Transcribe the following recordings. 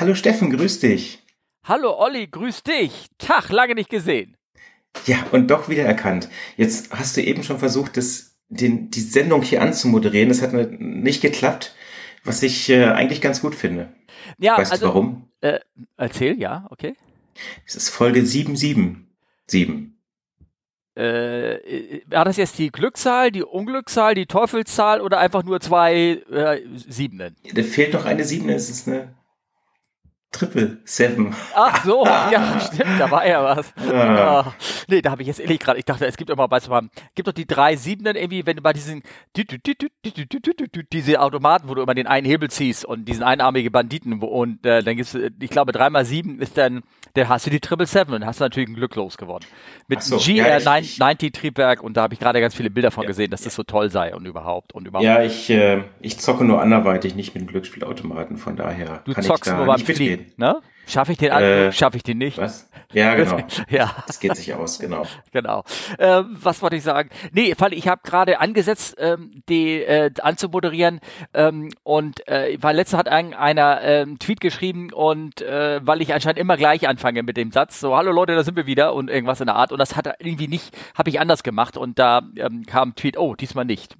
Hallo Steffen, grüß dich. Hallo Olli, grüß dich. Tag, lange nicht gesehen. Ja, und doch wieder erkannt. Jetzt hast du eben schon versucht, das, den, die Sendung hier anzumoderieren. Das hat nicht geklappt, was ich äh, eigentlich ganz gut finde. Ja, weißt also, du warum? Äh, erzähl, ja, okay. Es ist Folge 777. Äh, war das jetzt die Glückszahl, die Unglückszahl, die Teufelszahl oder einfach nur zwei äh, Siebenen? Da fehlt noch eine Siebene, es ist eine Triple Seven. Ach so, ja, stimmt, da war ja was. Ja. Oh, nee, da habe ich jetzt ehrlich gerade, ich dachte, es gibt immer, weißt du, gibt doch die drei Siebenen irgendwie, wenn du bei diesen, diese Automaten, wo du immer den einen Hebel ziehst und diesen einarmigen Banditen und äh, dann gibt's, ich glaube, dreimal sieben ist dann, dann hast du die Triple Seven und hast du natürlich ein Glück losgeworden. Mit so, GR90 ja, Triebwerk und da habe ich gerade ganz viele Bilder von ja, gesehen, dass das so toll sei und überhaupt und überhaupt. Ja, ich, äh, ich zocke nur anderweitig, nicht mit dem Glücksspielautomaten, von daher du kann zockst ich da nur beim Fliegen ne? Schaffe ich den Anflug? Äh, Schaffe ich den nicht? Was? Ja, genau. ja. Das geht sich aus, genau. genau. Ähm, was wollte ich sagen? Nee, weil ich habe gerade angesetzt, ähm, die äh, anzumoderieren ähm, und äh, weil letztens hat ein, einer ähm, Tweet geschrieben und äh, weil ich anscheinend immer gleich anfange mit dem Satz, so hallo Leute, da sind wir wieder und irgendwas in der Art und das hat irgendwie nicht, habe ich anders gemacht und da ähm, kam ein Tweet, oh, diesmal nicht.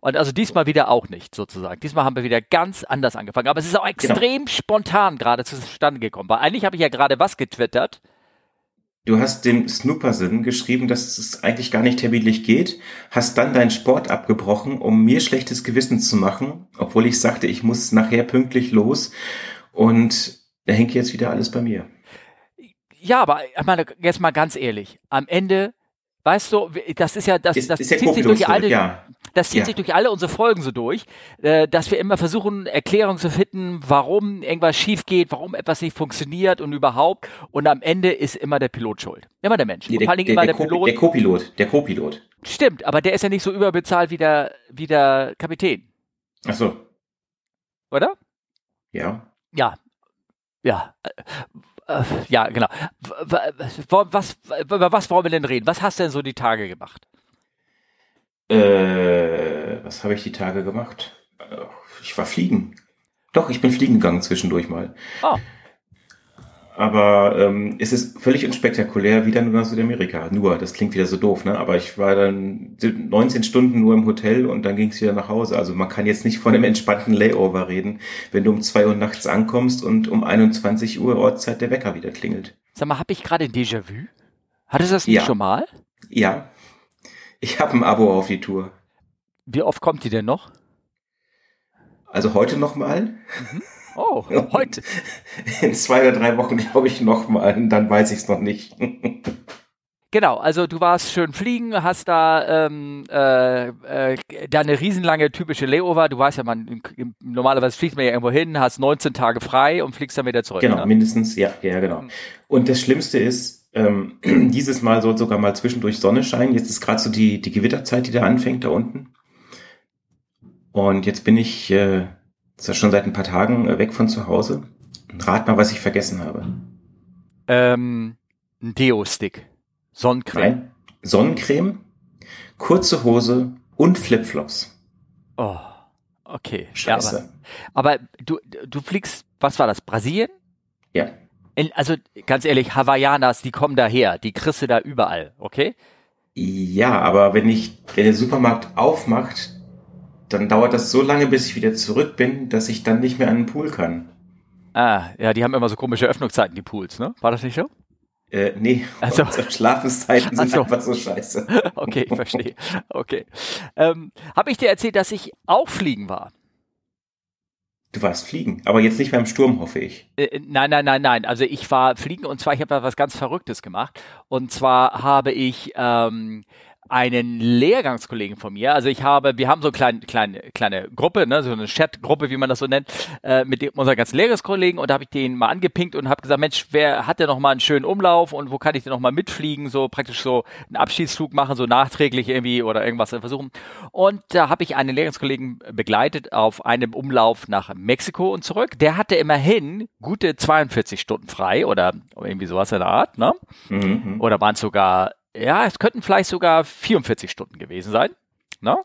Und also diesmal wieder auch nicht, sozusagen. Diesmal haben wir wieder ganz anders angefangen. Aber es ist auch genau. extrem genau. spontan gerade zustande gekommen. Weil eigentlich habe ich ja gerade was getwittert. Du hast dem Snoopersinn geschrieben, dass es eigentlich gar nicht terminlich geht, hast dann deinen Sport abgebrochen, um mir schlechtes Gewissen zu machen, obwohl ich sagte, ich muss nachher pünktlich los. Und da hängt jetzt wieder alles bei mir. Ja, aber ich meine, jetzt mal ganz ehrlich, am Ende Weißt du, das ist ja, das, ist, das ist zieht sich durch alle, ja. Das zieht ja. sich durch alle unsere Folgen so durch, äh, dass wir immer versuchen, Erklärungen zu finden, warum irgendwas schief geht, warum etwas nicht funktioniert und überhaupt. Und am Ende ist immer der Pilot schuld. Immer der Mensch. Nee, der, vor allem der, immer der, der Pilot. Der Co-Pilot, der Co-Pilot. Stimmt, aber der ist ja nicht so überbezahlt wie der, wie der Kapitän. Ach so. Oder? Ja. Ja. Ja. Äh, ja, genau. Was, über was wollen wir denn reden? Was hast du denn so die Tage gemacht? Äh, was habe ich die Tage gemacht? Ich war fliegen. Doch, ich bin fliegen gegangen zwischendurch mal. Oh. Aber ähm, es ist völlig unspektakulär, wieder nur nach Südamerika. Nur, das klingt wieder so doof, ne? Aber ich war dann 19 Stunden nur im Hotel und dann ging es wieder nach Hause. Also man kann jetzt nicht von einem entspannten Layover reden, wenn du um zwei Uhr nachts ankommst und um 21 Uhr Ortszeit der Wecker wieder klingelt. Sag mal, habe ich gerade ein Déjà-vu? Hattest du das nicht ja. schon mal? Ja. Ich habe ein Abo auf die Tour. Wie oft kommt die denn noch? Also heute nochmal. Mhm. Oh, heute. In zwei oder drei Wochen glaube ich nochmal, dann weiß ich es noch nicht. Genau, also du warst schön fliegen, hast da ähm, äh, äh, da eine riesenlange typische Layover. Du weißt ja, man normalerweise fliegt man ja irgendwo hin, hast 19 Tage frei und fliegst dann wieder zurück. Genau, ne? mindestens, ja, ja, genau. Mhm. Und das Schlimmste ist, ähm, dieses Mal soll sogar mal zwischendurch Sonne scheinen. Jetzt ist gerade so die, die Gewitterzeit, die da anfängt da unten. Und jetzt bin ich äh, ist schon seit ein paar Tagen äh, weg von zu Hause. Rat mal, was ich vergessen habe. Ähm, ein Deo-Stick. Sonnencreme. Nein, Sonnencreme, kurze Hose und Flipflops. Oh, okay. Scheiße. Ja, aber, aber, du, du fliegst, was war das, Brasilien? Ja. In, also ganz ehrlich, Hawaiianas, die kommen daher, die kriegst du da überall, okay? Ja, aber wenn ich, wenn der Supermarkt aufmacht, dann dauert das so lange, bis ich wieder zurück bin, dass ich dann nicht mehr an den Pool kann. Ah, ja, die haben immer so komische Öffnungszeiten, die Pools, ne? War das nicht so? Äh, nee, also, Schlafenszeiten sind also, einfach so scheiße. Okay, ich verstehe. Okay. Ähm, Habe ich dir erzählt, dass ich auch fliegen war? Du warst fliegen, aber jetzt nicht beim Sturm, hoffe ich. Äh, äh nein, nein, nein, nein. Also ich war fliegen und zwar, ich habe da was ganz Verrücktes gemacht. Und zwar habe ich ähm, einen Lehrgangskollegen von mir, also ich habe, wir haben so eine kleine, kleine, kleine Gruppe, ne, so eine Chat-Gruppe, wie man das so nennt, äh, mit dem, unseren ganzen Lehrgangskollegen und da habe ich den mal angepinkt und habe gesagt, Mensch, wer hat denn noch mal einen schönen Umlauf und wo kann ich denn noch mal mitfliegen, so praktisch so einen Abschiedsflug machen, so nachträglich irgendwie oder irgendwas versuchen. Und da habe ich einen Lehrgangskollegen begleitet auf einem Umlauf nach Mexiko und zurück. Der hatte immerhin gute 42 Stunden frei oder irgendwie sowas in der Art, ne? Mhm. Oder waren es sogar ja, es könnten vielleicht sogar 44 Stunden gewesen sein. Ne?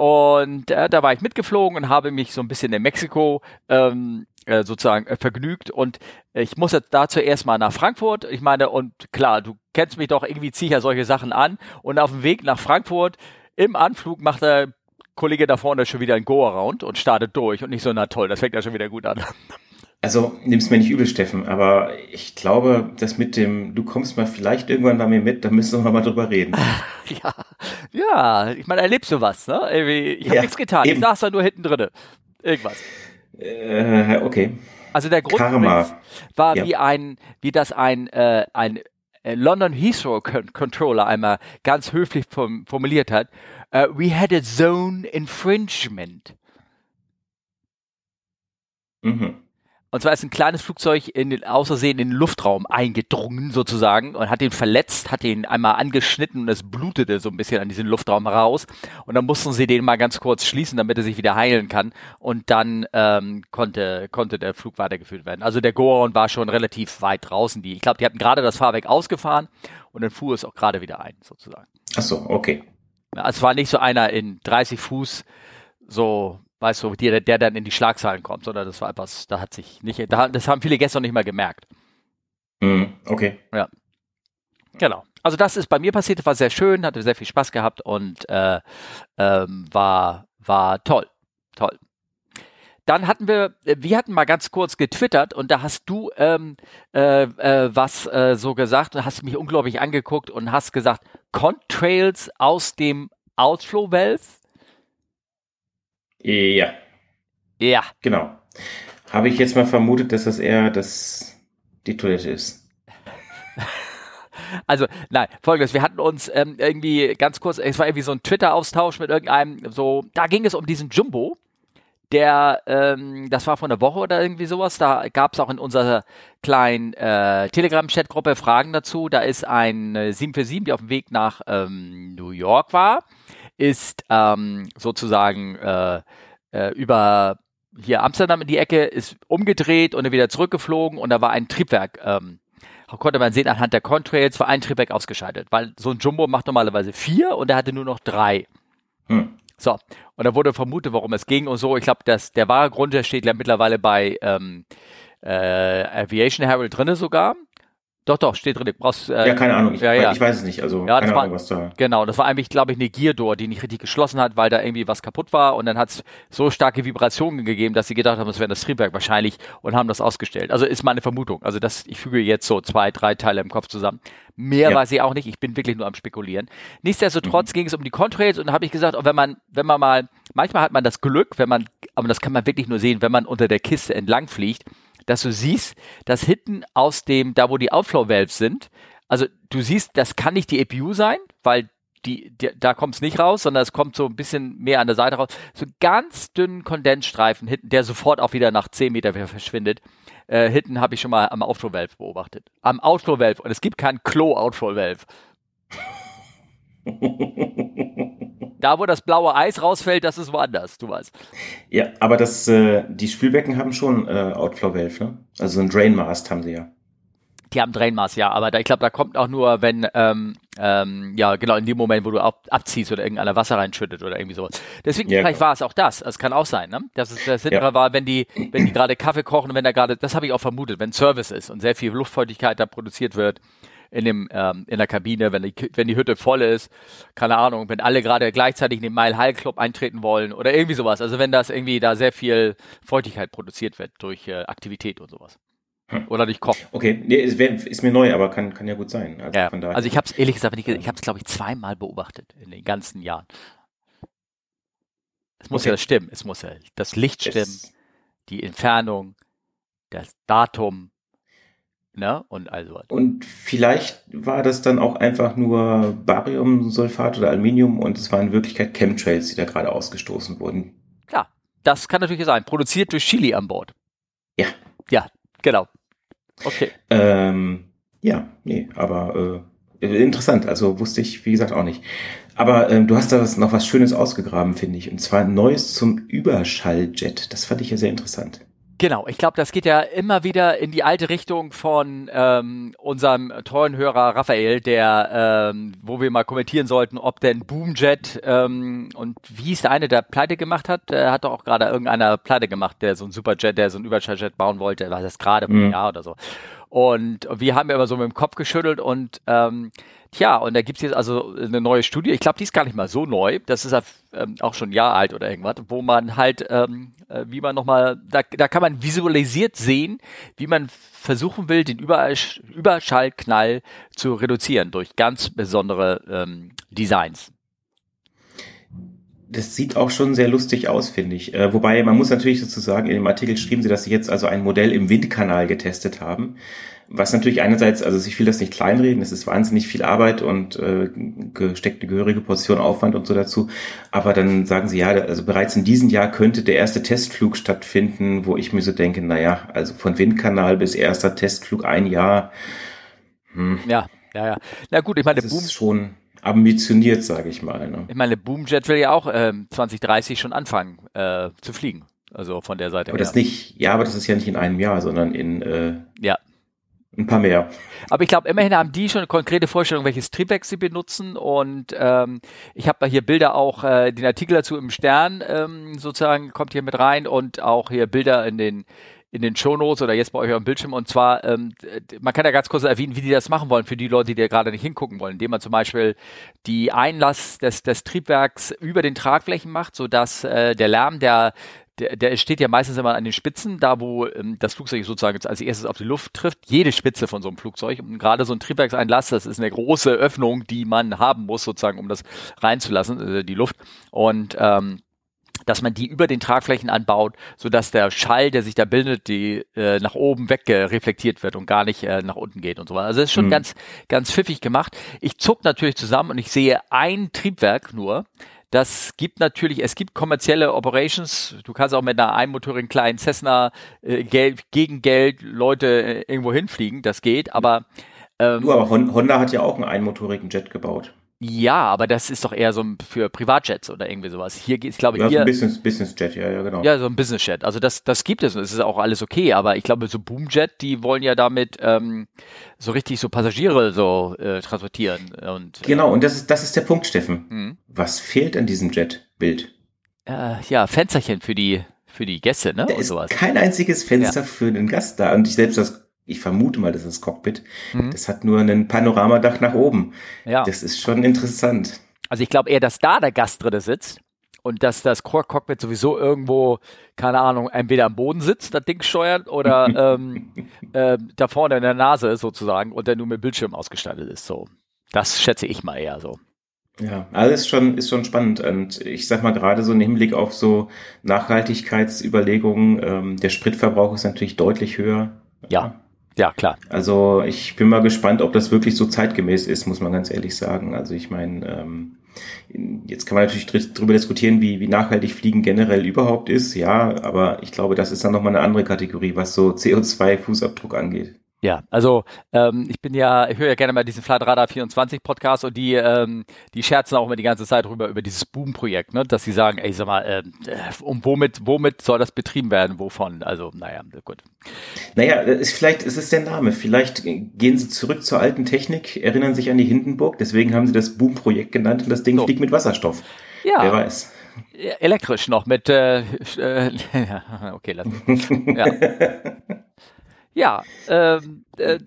und äh, da war ich mitgeflogen und habe mich so ein bisschen in Mexiko ähm, äh, sozusagen äh, vergnügt und ich muss jetzt dazu erstmal nach Frankfurt. Ich meine, und klar, du kennst mich doch, irgendwie ziehe ich ja solche Sachen an und auf dem Weg nach Frankfurt im Anflug macht der Kollege da vorne schon wieder ein Go-Around und startet durch und nicht so, na toll, das fängt ja schon wieder gut an. Also nimm's mir nicht übel, Steffen, aber ich glaube, das mit dem, du kommst mal vielleicht irgendwann bei mir mit, da müssen wir mal drüber reden. ja, ja, ich meine, erlebst du was, ne? Ich habe ja, nichts getan, eben. ich saß da nur hinten drinne. Irgendwas. Äh, okay. Also der Grund war ja. wie ein, wie das ein, äh, ein äh, London Heathrow Controller einmal ganz höflich formuliert hat. Uh, we had a zone infringement. Mhm. Und zwar ist ein kleines Flugzeug in den, außersehen in den Luftraum eingedrungen sozusagen und hat ihn verletzt, hat ihn einmal angeschnitten und es blutete so ein bisschen an diesen Luftraum raus. Und dann mussten sie den mal ganz kurz schließen, damit er sich wieder heilen kann. Und dann ähm, konnte, konnte der Flug weitergeführt werden. Also der Goron war schon relativ weit draußen. Die, ich glaube, die hatten gerade das Fahrwerk ausgefahren und dann fuhr es auch gerade wieder ein sozusagen. Ach so, okay. Es war nicht so einer in 30 Fuß so weißt du, der, der dann in die Schlagzeilen kommt, sondern das war etwas, da hat sich nicht, da, das haben viele gestern nicht mal gemerkt. Mhm, okay. Ja. Genau. Also das ist bei mir passiert, war sehr schön, hatte sehr viel Spaß gehabt und äh, ähm, war, war toll. Toll. Dann hatten wir, wir hatten mal ganz kurz getwittert und da hast du ähm, äh, äh, was äh, so gesagt und hast mich unglaublich angeguckt und hast gesagt, Contrails aus dem Outflow Valve ja. Ja. Genau. Habe ich jetzt mal vermutet, dass das eher das, die Toilette ist. Also, nein, folgendes, wir hatten uns ähm, irgendwie ganz kurz, es war irgendwie so ein Twitter-Austausch mit irgendeinem, so, da ging es um diesen Jumbo, der, ähm, das war vor einer Woche oder irgendwie sowas, da gab es auch in unserer kleinen äh, Telegram-Chat-Gruppe Fragen dazu, da ist ein äh, 747, die auf dem Weg nach ähm, New York war, ist ähm, sozusagen äh, äh, über hier Amsterdam in die Ecke, ist umgedreht und dann wieder zurückgeflogen und da war ein Triebwerk. Ähm, konnte man sehen anhand der Contrails, war ein Triebwerk ausgeschaltet, weil so ein Jumbo macht normalerweise vier und er hatte nur noch drei. Hm. So, und da wurde vermutet, warum es ging und so. Ich glaube, dass der wahre Grund, der steht ja mittlerweile bei ähm, äh, Aviation Herald drinne sogar. Doch, doch, steht drin. Brauchst, äh, ja, keine Ahnung. Ich, ja, ja. ich weiß es nicht. Also ja, keine Ahnung, war, was da. Genau, das war eigentlich, glaube ich, eine Gear-Door, die nicht richtig geschlossen hat, weil da irgendwie was kaputt war. Und dann hat es so starke Vibrationen gegeben, dass sie gedacht haben, es wäre das Triebwerk wahrscheinlich und haben das ausgestellt. Also ist meine Vermutung. Also das, ich füge jetzt so zwei, drei Teile im Kopf zusammen. Mehr ja. weiß ich auch nicht. Ich bin wirklich nur am Spekulieren. Nichtsdestotrotz mhm. ging es um die Contrails und da habe ich gesagt, wenn man, wenn man mal, manchmal hat man das Glück, wenn man, aber das kann man wirklich nur sehen, wenn man unter der Kiste entlang fliegt dass du siehst, dass hinten aus dem, da wo die Outflow Valves sind, also du siehst, das kann nicht die EPU sein, weil die, die da kommt es nicht raus, sondern es kommt so ein bisschen mehr an der Seite raus. So ganz dünnen Kondensstreifen hinten, der sofort auch wieder nach 10 Meter wieder verschwindet. Äh, hinten habe ich schon mal am Outflow Valve beobachtet. Am Outflow Valve. Und es gibt keinen Klo Outflow Valve. Da, wo das blaue Eis rausfällt, das ist woanders, du weißt. Ja, aber das, äh, die Spülbecken haben schon äh, Outflow Valve, ne? Also ein Drainmast haben sie ja. Die haben Drainmaß, ja, aber da, ich glaube, da kommt auch nur, wenn, ähm, ähm, ja, genau, in dem Moment, wo du ab, abziehst oder irgendeiner Wasser reinschüttet oder irgendwie sowas. Deswegen, ja, vielleicht genau. war es auch das. Es kann auch sein, ne? Dass es das hintere ja. war, wenn die, wenn die gerade Kaffee kochen und wenn da gerade, das habe ich auch vermutet, wenn Service ist und sehr viel Luftfeuchtigkeit da produziert wird, in dem ähm, in der Kabine, wenn die wenn die Hütte voll ist, keine Ahnung, wenn alle gerade gleichzeitig in den Mile High Club eintreten wollen oder irgendwie sowas. Also wenn das irgendwie da sehr viel Feuchtigkeit produziert wird durch äh, Aktivität und sowas. Hm. Oder durch Kochen. Okay, nee, ist, ist, mir neu, aber kann, kann ja gut sein. Also, ja. also ich habe es ehrlich gesagt, ich, ich habe es glaube ich zweimal beobachtet in den ganzen Jahren. Es muss okay. ja stimmen, es muss ja das Licht stimmen, es die Entfernung, das Datum, Ne? Und also. Und vielleicht war das dann auch einfach nur Bariumsulfat oder Aluminium und es waren in Wirklichkeit Chemtrails, die da gerade ausgestoßen wurden. Klar, das kann natürlich sein. Produziert durch Chili an Bord. Ja. Ja, genau. Okay. Ähm, ja, nee, aber äh, interessant. Also wusste ich, wie gesagt, auch nicht. Aber ähm, du hast da noch was Schönes ausgegraben, finde ich. Und zwar Neues zum Überschalljet. Das fand ich ja sehr interessant. Genau, ich glaube, das geht ja immer wieder in die alte Richtung von ähm, unserem tollen Hörer Raphael, der, ähm, wo wir mal kommentieren sollten, ob denn Boomjet ähm, und wie ist der eine, der Pleite gemacht hat, der hat doch auch gerade irgendeiner Pleite gemacht, der so ein Superjet, der so ein Überschalljet bauen wollte, war das gerade mhm. Jahr oder so. Und wir haben ja immer so mit dem Kopf geschüttelt und ähm, Tja, und da gibt's jetzt also eine neue Studie, ich glaube, die ist gar nicht mal so neu, das ist ähm, auch schon ein Jahr alt oder irgendwas, wo man halt, ähm, äh, wie man nochmal, da, da kann man visualisiert sehen, wie man versuchen will, den Überschallknall zu reduzieren durch ganz besondere ähm, Designs das sieht auch schon sehr lustig aus, finde ich. Äh, wobei man muss natürlich sozusagen, in dem Artikel schrieben sie, dass sie jetzt also ein Modell im Windkanal getestet haben. Was natürlich einerseits, also ich will das nicht kleinreden, es ist wahnsinnig viel Arbeit und äh, gesteckt eine gehörige Portion Aufwand und so dazu. Aber dann sagen sie, ja, also bereits in diesem Jahr könnte der erste Testflug stattfinden, wo ich mir so denke, naja, also von Windkanal bis erster Testflug ein Jahr. Hm. Ja, ja, ja. Na gut, ich meine, das Boom ist schon ambitioniert, sage ich mal. Ne? Ich meine, Boomjet will ja auch ähm, 2030 schon anfangen äh, zu fliegen. Also von der Seite. Aber her. das nicht, ja, aber das ist ja nicht in einem Jahr, sondern in äh, ja. Ein paar mehr. Aber ich glaube, immerhin haben die schon eine konkrete Vorstellung, welches Triebwerk sie benutzen. Und ähm, ich habe da hier Bilder auch, äh, den Artikel dazu im Stern ähm, sozusagen kommt hier mit rein und auch hier Bilder in den in den Shownotes oder jetzt bei euch am Bildschirm. Und zwar, ähm, man kann ja ganz kurz erwähnen, wie die das machen wollen für die Leute, die da gerade nicht hingucken wollen, indem man zum Beispiel die Einlass des, des Triebwerks über den Tragflächen macht, sodass äh, der Lärm, der der, der steht ja meistens immer an den Spitzen, da wo ähm, das Flugzeug sozusagen als erstes auf die Luft trifft. Jede Spitze von so einem Flugzeug und gerade so ein Triebwerkseinlass, das ist eine große Öffnung, die man haben muss sozusagen, um das reinzulassen, äh, die Luft. Und ähm, dass man die über den Tragflächen anbaut, so dass der Schall, der sich da bildet, die äh, nach oben weg reflektiert wird und gar nicht äh, nach unten geht und so weiter. Also das ist schon mhm. ganz, ganz pfiffig gemacht. Ich zuck natürlich zusammen und ich sehe ein Triebwerk nur. Das gibt natürlich, es gibt kommerzielle Operations. Du kannst auch mit einer einmotorigen kleinen Cessna äh, Geld, gegen Geld Leute äh, irgendwo hinfliegen. Das geht, aber ähm, du, aber Honda hat ja auch einen einmotorigen Jet gebaut. Ja, aber das ist doch eher so für Privatjets oder irgendwie sowas. Hier geht es, glaube ich, ja, hier, so ein Business, Business Jet, ja, ja, genau. Ja, so ein Business Jet. Also das, das gibt es und es ist auch alles okay. Aber ich glaube, so Boomjet, die wollen ja damit ähm, so richtig so Passagiere so äh, transportieren und. Äh, genau. Und das ist, das ist der Punkt, Steffen. Mhm. Was fehlt an diesem Jet-Bild? Äh, ja, Fensterchen für die für die Gäste, ne? Da ist sowas. kein einziges Fenster ja. für den Gast da. Und ich selbst das ich vermute mal, das ist Cockpit. Mhm. Das hat nur ein Panoramadach nach oben. Ja. Das ist schon interessant. Also ich glaube eher, dass da der Gast drin sitzt und dass das Cockpit sowieso irgendwo, keine Ahnung, entweder am Boden sitzt, das Ding steuert, oder ähm, äh, da vorne in der Nase ist sozusagen und der nur mit Bildschirm ausgestattet ist. So, das schätze ich mal eher so. Ja, alles schon, ist schon spannend. Und ich sag mal gerade so im Hinblick auf so Nachhaltigkeitsüberlegungen, ähm, der Spritverbrauch ist natürlich deutlich höher. Ja. Ja, klar. Also ich bin mal gespannt, ob das wirklich so zeitgemäß ist, muss man ganz ehrlich sagen. Also ich meine, ähm, jetzt kann man natürlich darüber diskutieren, wie, wie nachhaltig Fliegen generell überhaupt ist, ja, aber ich glaube, das ist dann nochmal eine andere Kategorie, was so CO2-Fußabdruck angeht. Ja, also ähm, ich bin ja, ich höre ja gerne mal diesen Flightradar 24 Podcast und die, ähm, die scherzen auch immer die ganze Zeit rüber über dieses Boom-Projekt, ne? dass sie sagen, ey, sag mal, ähm, äh, und womit, womit soll das betrieben werden? Wovon? Also, naja, gut. Naja, ist vielleicht ist es der Name. Vielleicht gehen sie zurück zur alten Technik, erinnern sich an die Hindenburg, deswegen haben sie das Boom-Projekt genannt und das Ding so. fliegt mit Wasserstoff. Ja. Wer weiß. Elektrisch noch mit, äh, äh, okay, lass mich. Ja. Ja, ähm, äh,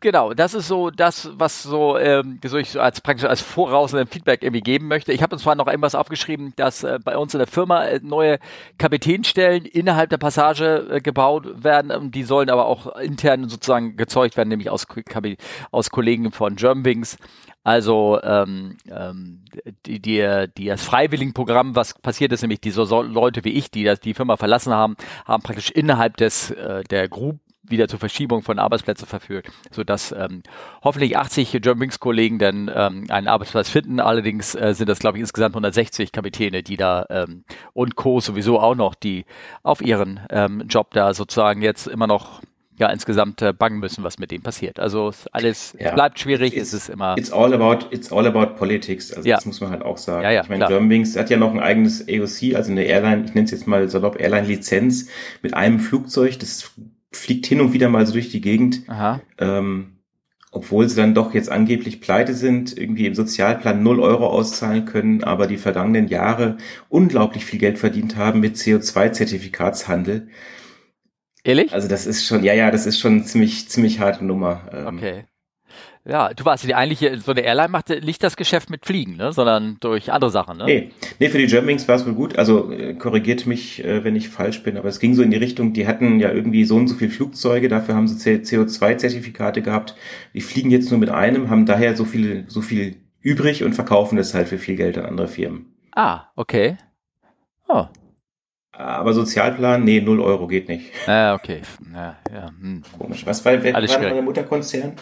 genau, das ist so das, was so, ähm, so ich so als praktisch als vorausenden Feedback irgendwie geben möchte. Ich habe uns zwar noch irgendwas aufgeschrieben, dass äh, bei uns in der Firma äh, neue Kapitänstellen innerhalb der Passage äh, gebaut werden. Die sollen aber auch intern sozusagen gezeugt werden, nämlich aus, aus Kollegen von Germanwings. Also ähm, ähm, die, die, die das Freiwilligenprogramm, was passiert ist, nämlich diese so Leute wie ich, die das die Firma verlassen haben, haben praktisch innerhalb des äh, der Group wieder zur Verschiebung von Arbeitsplätzen verführt, sodass ähm, hoffentlich 80 Germanwings-Kollegen dann ähm, einen Arbeitsplatz finden. Allerdings äh, sind das, glaube ich, insgesamt 160 Kapitäne, die da ähm, und Co. sowieso auch noch, die auf ihren ähm, Job da sozusagen jetzt immer noch ja insgesamt äh, bangen müssen, was mit dem passiert. Also alles ja. bleibt schwierig, it's, es ist immer. It's all about, it's all about politics. Also ja. das muss man halt auch sagen. Ja, ja, ich meine, Germanwings hat ja noch ein eigenes AOC, also eine Airline, ich nenne es jetzt mal salopp Airline-Lizenz mit einem Flugzeug, das fliegt hin und wieder mal so durch die Gegend. Aha. Ähm, obwohl sie dann doch jetzt angeblich pleite sind, irgendwie im Sozialplan 0 Euro auszahlen können, aber die vergangenen Jahre unglaublich viel Geld verdient haben mit CO2-Zertifikatshandel. Ehrlich? Also das ist schon, ja, ja, das ist schon ziemlich, ziemlich harte Nummer. Ähm. Okay. Ja, du warst die eigentliche, so eine Airline macht nicht das Geschäft mit Fliegen, ne, sondern durch andere Sachen, ne? Nee, nee für die Germanwings war es wohl gut. Also äh, korrigiert mich, äh, wenn ich falsch bin, aber es ging so in die Richtung, die hatten ja irgendwie so und so viel Flugzeuge, dafür haben sie CO2-Zertifikate gehabt. Die fliegen jetzt nur mit einem, haben daher so viel, so viel übrig und verkaufen das halt für viel Geld an andere Firmen. Ah, okay. Oh, aber Sozialplan, nee, 0 Euro geht nicht. Ah, okay. Ja, ja. Hm. Komisch. Was war, wer Alles war der Mutterkonzern?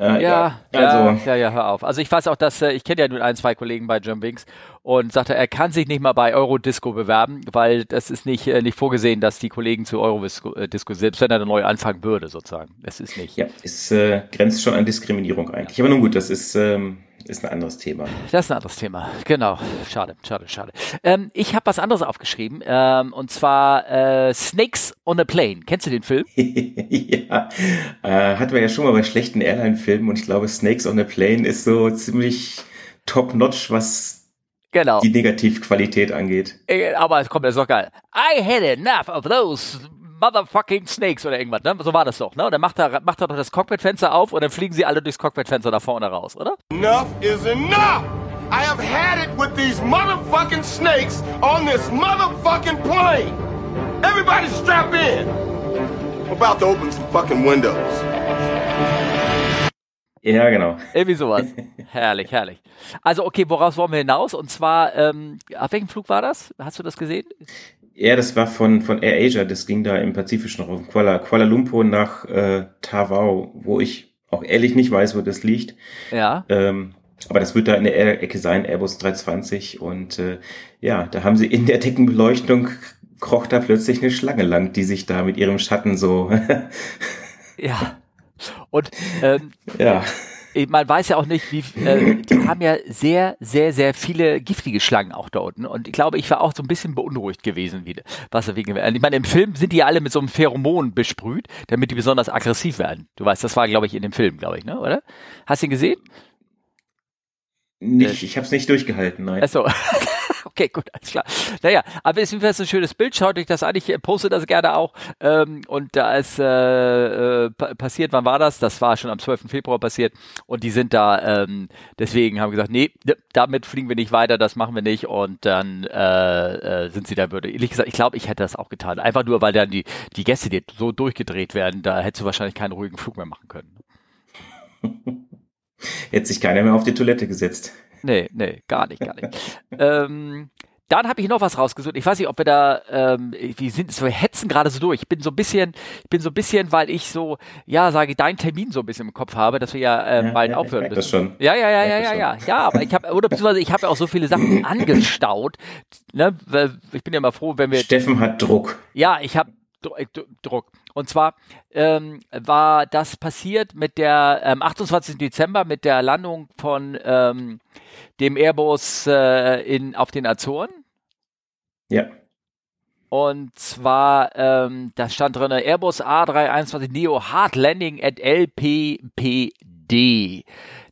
Äh, ja, ja, also. ja, ja, hör auf. Also ich weiß auch, dass, äh, ich kenne ja nur ein, zwei Kollegen bei Jumpwings und sagte, er kann sich nicht mal bei Eurodisco bewerben, weil das ist nicht, äh, nicht vorgesehen, dass die Kollegen zu Eurodisco, äh, selbst wenn er da neu anfangen würde, sozusagen. Das ist nicht. Ja, es äh, grenzt schon an Diskriminierung eigentlich. Aber nun gut, das ist, ähm, ist ein anderes Thema. Das ist ein anderes Thema, genau. Schade, schade, schade. Ähm, ich habe was anderes aufgeschrieben, ähm, und zwar äh, Snakes on a Plane. Kennst du den Film? ja, äh, hatten wir ja schon mal bei schlechten Airline-Filmen und ich glaube, Snakes on a Plane ist so ziemlich top-notch, was genau. die Negativqualität angeht. Äh, aber es kommt ja so geil. I had enough of those motherfucking snakes oder irgendwas, ne? So war das doch, ne? Und dann macht er, macht er doch das Cockpitfenster auf und dann fliegen sie alle durchs Cockpitfenster da vorne raus, oder? Enough is enough! I have had it with these motherfucking snakes on this motherfucking plane! Everybody strap in! I'm about to open some fucking windows. Ja, genau. Irgendwie sowas. herrlich, herrlich. Also, okay, woraus wollen wir hinaus? Und zwar, ähm, auf welchem Flug war das? Hast du das gesehen? Ja, das war von, von Air Asia, das ging da im Pazifischen Raum, Kuala, Kuala Lumpur nach äh, Tawau, wo ich auch ehrlich nicht weiß, wo das liegt. Ja. Ähm, aber das wird da in der Ecke sein, Airbus 320. Und äh, ja, da haben sie in der Deckenbeleuchtung kroch da plötzlich eine Schlange lang, die sich da mit ihrem Schatten so. ja. Und ähm, ja man weiß ja auch nicht, wie, äh, die haben ja sehr, sehr, sehr viele giftige Schlangen auch da unten. Und ich glaube, ich war auch so ein bisschen beunruhigt gewesen wieder. Was wegen, ich meine, im Film sind die ja alle mit so einem Pheromon besprüht, damit die besonders aggressiv werden. Du weißt, das war, glaube ich, in dem Film, glaube ich, ne? Oder? Hast du ihn gesehen? Nicht, ich habe es nicht durchgehalten, nein. Achso. okay, gut, alles klar. Naja, aber es ist ein schönes Bild. Schaut euch das an. Ich poste das gerne auch. Ähm, und da ist äh, äh, passiert, wann war das? Das war schon am 12. Februar passiert. Und die sind da, ähm, deswegen haben gesagt, nee, damit fliegen wir nicht weiter, das machen wir nicht. Und dann äh, äh, sind sie da würde. Ehrlich gesagt, ich glaube, ich hätte das auch getan. Einfach nur, weil dann die, die Gäste, die so durchgedreht werden, da hättest du wahrscheinlich keinen ruhigen Flug mehr machen können. Hätte sich keiner mehr auf die Toilette gesetzt. Nee, nee, gar nicht, gar nicht. ähm, dann habe ich noch was rausgesucht. Ich weiß nicht, ob wir da, ähm, wir sind, wir hetzen gerade so durch. Ich bin so ein bisschen, ich bin so ein bisschen, weil ich so, ja, sage, deinen Termin so ein bisschen im Kopf habe, dass wir ja, äh, ja bald ja, aufhören müssen. Das schon. Ja, ja, ja, ja, ja, ja, ja. Aber ich habe, oder beziehungsweise ich habe ja auch so viele Sachen angestaut. Ne? Ich bin ja immer froh, wenn wir. Steffen hat Druck. Ja, ich habe äh, Druck. Und zwar ähm, war das passiert mit der ähm, 28. Dezember mit der Landung von ähm, dem Airbus äh, in, auf den Azoren. Ja. Und zwar, ähm, da stand drin, Airbus A321 Neo Hard Landing at LPPD.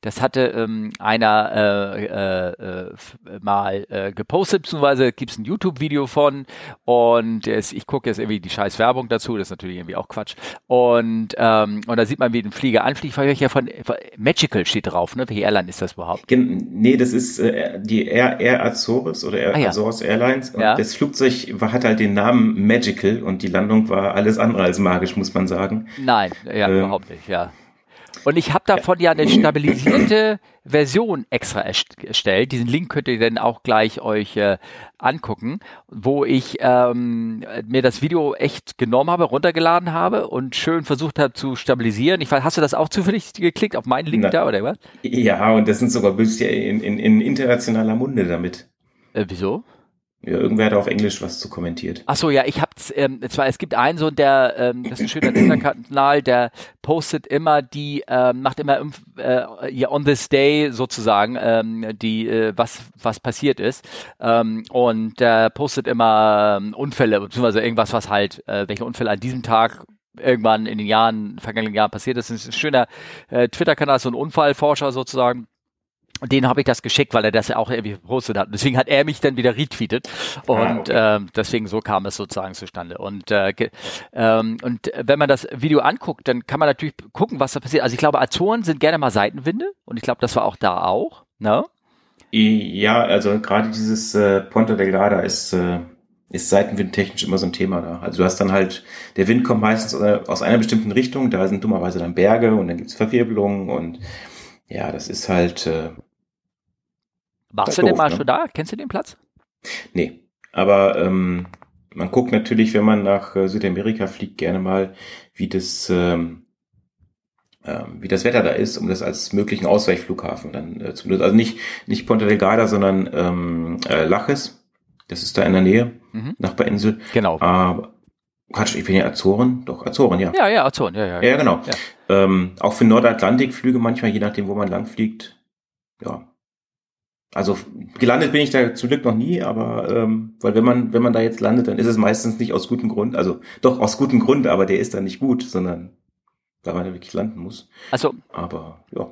Das hatte ähm, einer äh, äh, äh, mal äh, gepostet, beziehungsweise gibt es ein YouTube-Video von und es, ich gucke jetzt irgendwie die scheiß Werbung dazu, das ist natürlich irgendwie auch Quatsch. Und, ähm, und da sieht man, wie ein Flieger anfliegt. Ich ja von, von Magical steht drauf, ne? Welche Airline ist das überhaupt? Nee, das ist äh, die Air, Air Azores oder Air ah, ja. Azores Airlines. Und ja. das Flugzeug war, hat halt den Namen Magical und die Landung war alles andere als magisch, muss man sagen. Nein, ja, ähm, überhaupt nicht, ja. Und ich habe davon ja eine stabilisierte Version extra erstellt. Diesen Link könnt ihr dann auch gleich euch äh, angucken, wo ich ähm, mir das Video echt genommen habe, runtergeladen habe und schön versucht habe zu stabilisieren. Ich weiß, hast du das auch zufällig geklickt auf meinen Link Na, da oder was? Ja, und das sind sogar bist ja in, in, in internationaler Munde damit. Äh, wieso? Ja, irgendwer hat auf Englisch was zu kommentiert. Ach so, ja, ich hab's, ähm, zwar, es gibt einen so, der, ähm, das ist ein schöner Twitter-Kanal, der postet immer die, ähm, macht immer äh, ja, on this day sozusagen, ähm, die, äh, was, was passiert ist. Ähm, und der postet immer ähm, Unfälle, beziehungsweise irgendwas, was halt, äh, welche Unfälle an diesem Tag irgendwann in den Jahren, vergangenen Jahren passiert ist. Das ist ein schöner äh, Twitter-Kanal, so ein Unfallforscher sozusagen. Und den habe ich das geschickt, weil er das ja auch irgendwie gepostet hat. Deswegen hat er mich dann wieder retweetet. Und ah, okay. äh, deswegen so kam es sozusagen zustande. Und, äh, ähm, und wenn man das Video anguckt, dann kann man natürlich gucken, was da passiert. Also ich glaube, Azoren sind gerne mal Seitenwinde. Und ich glaube, das war auch da auch. Ne? Ja, also gerade dieses äh, Ponta Delgada ist, äh, ist seitenwindtechnisch immer so ein Thema da. Also du hast dann halt, der Wind kommt meistens äh, aus einer bestimmten Richtung, da sind dummerweise dann Berge und dann gibt's Verwirbelungen und ja, das ist halt, äh, warst du denn mal ne? schon da? Kennst du den Platz? Nee, aber ähm, man guckt natürlich, wenn man nach äh, Südamerika fliegt, gerne mal, wie das, ähm, äh, wie das Wetter da ist, um das als möglichen Ausweichflughafen dann äh, zu benutzen. Also nicht, nicht Ponta Delgada, sondern ähm, äh, Laches. Das ist da in der Nähe, mhm. Nachbarinsel. Genau. Aber Quatsch, ich bin ja Azoren, doch Azoren, ja. Ja, ja, Azoren, ja, ja. Ja, genau. Ja. Ähm, auch für Nordatlantikflüge manchmal, je nachdem, wo man lang fliegt. Ja, also gelandet bin ich da zum Glück noch nie, aber ähm, weil wenn man wenn man da jetzt landet, dann ist es meistens nicht aus gutem Grund, also doch aus gutem Grund, aber der ist dann nicht gut, sondern weil man da wirklich landen muss. Also, aber ja.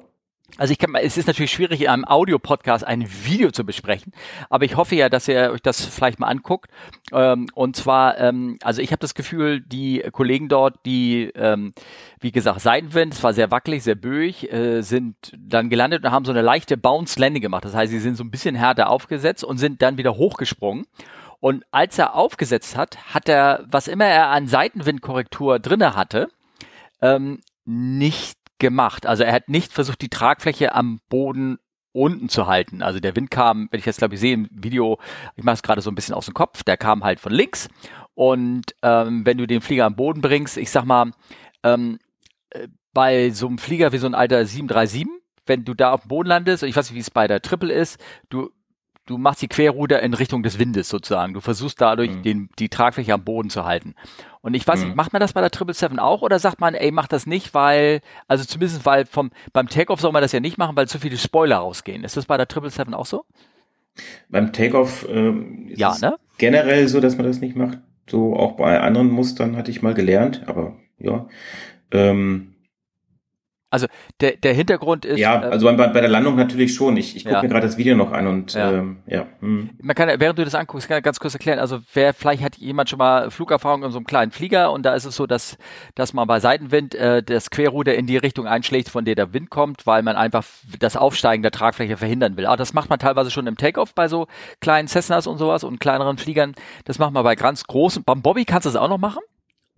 Also ich kann, es ist natürlich schwierig, in einem Audio-Podcast ein Video zu besprechen, aber ich hoffe ja, dass ihr euch das vielleicht mal anguckt. Ähm, und zwar, ähm, also ich habe das Gefühl, die Kollegen dort, die, ähm, wie gesagt, Seitenwind, es war sehr wackelig, sehr böig, äh, sind dann gelandet und haben so eine leichte Bounce-Landing gemacht. Das heißt, sie sind so ein bisschen härter aufgesetzt und sind dann wieder hochgesprungen. Und als er aufgesetzt hat, hat er, was immer er an Seitenwindkorrektur drinne hatte, ähm, nicht gemacht. Also er hat nicht versucht, die Tragfläche am Boden unten zu halten. Also der Wind kam, wenn ich jetzt glaube ich sehe im Video, ich mache es gerade so ein bisschen aus dem Kopf, der kam halt von links. Und ähm, wenn du den Flieger am Boden bringst, ich sag mal, ähm, äh, bei so einem Flieger wie so ein alter 737, wenn du da auf dem Boden landest, ich weiß nicht, wie es bei der Triple ist, du du machst die Querruder in Richtung des Windes sozusagen. Du versuchst dadurch mhm. den, die Tragfläche am Boden zu halten. Und ich weiß nicht, mhm. macht man das bei der 777 auch oder sagt man, ey, mach das nicht, weil, also zumindest weil vom, beim Takeoff soll man das ja nicht machen, weil zu viele Spoiler rausgehen. Ist das bei der 777 auch so? Beim Takeoff ähm, ist ja, es ne? generell so, dass man das nicht macht. So auch bei anderen Mustern hatte ich mal gelernt, aber ja. Ähm, also der, der Hintergrund ist. Ja, ähm, also bei, bei der Landung natürlich schon. Ich, ich gucke ja. mir gerade das Video noch an und ja. Ähm, ja. Hm. Man kann, während du das anguckst, kann ich ganz kurz erklären. Also wer vielleicht hat jemand schon mal Flugerfahrung in so einem kleinen Flieger und da ist es so, dass dass man bei Seitenwind äh, das Querruder in die Richtung einschlägt, von der der Wind kommt, weil man einfach das Aufsteigen der Tragfläche verhindern will. Aber das macht man teilweise schon im Takeoff bei so kleinen Cessnas und sowas und kleineren Fliegern. Das macht man bei ganz großen. Beim Bobby kannst du das auch noch machen.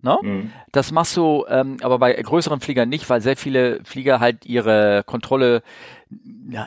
Ne? Mhm. Das machst du ähm, aber bei größeren Fliegern nicht, weil sehr viele Flieger halt ihre Kontrolle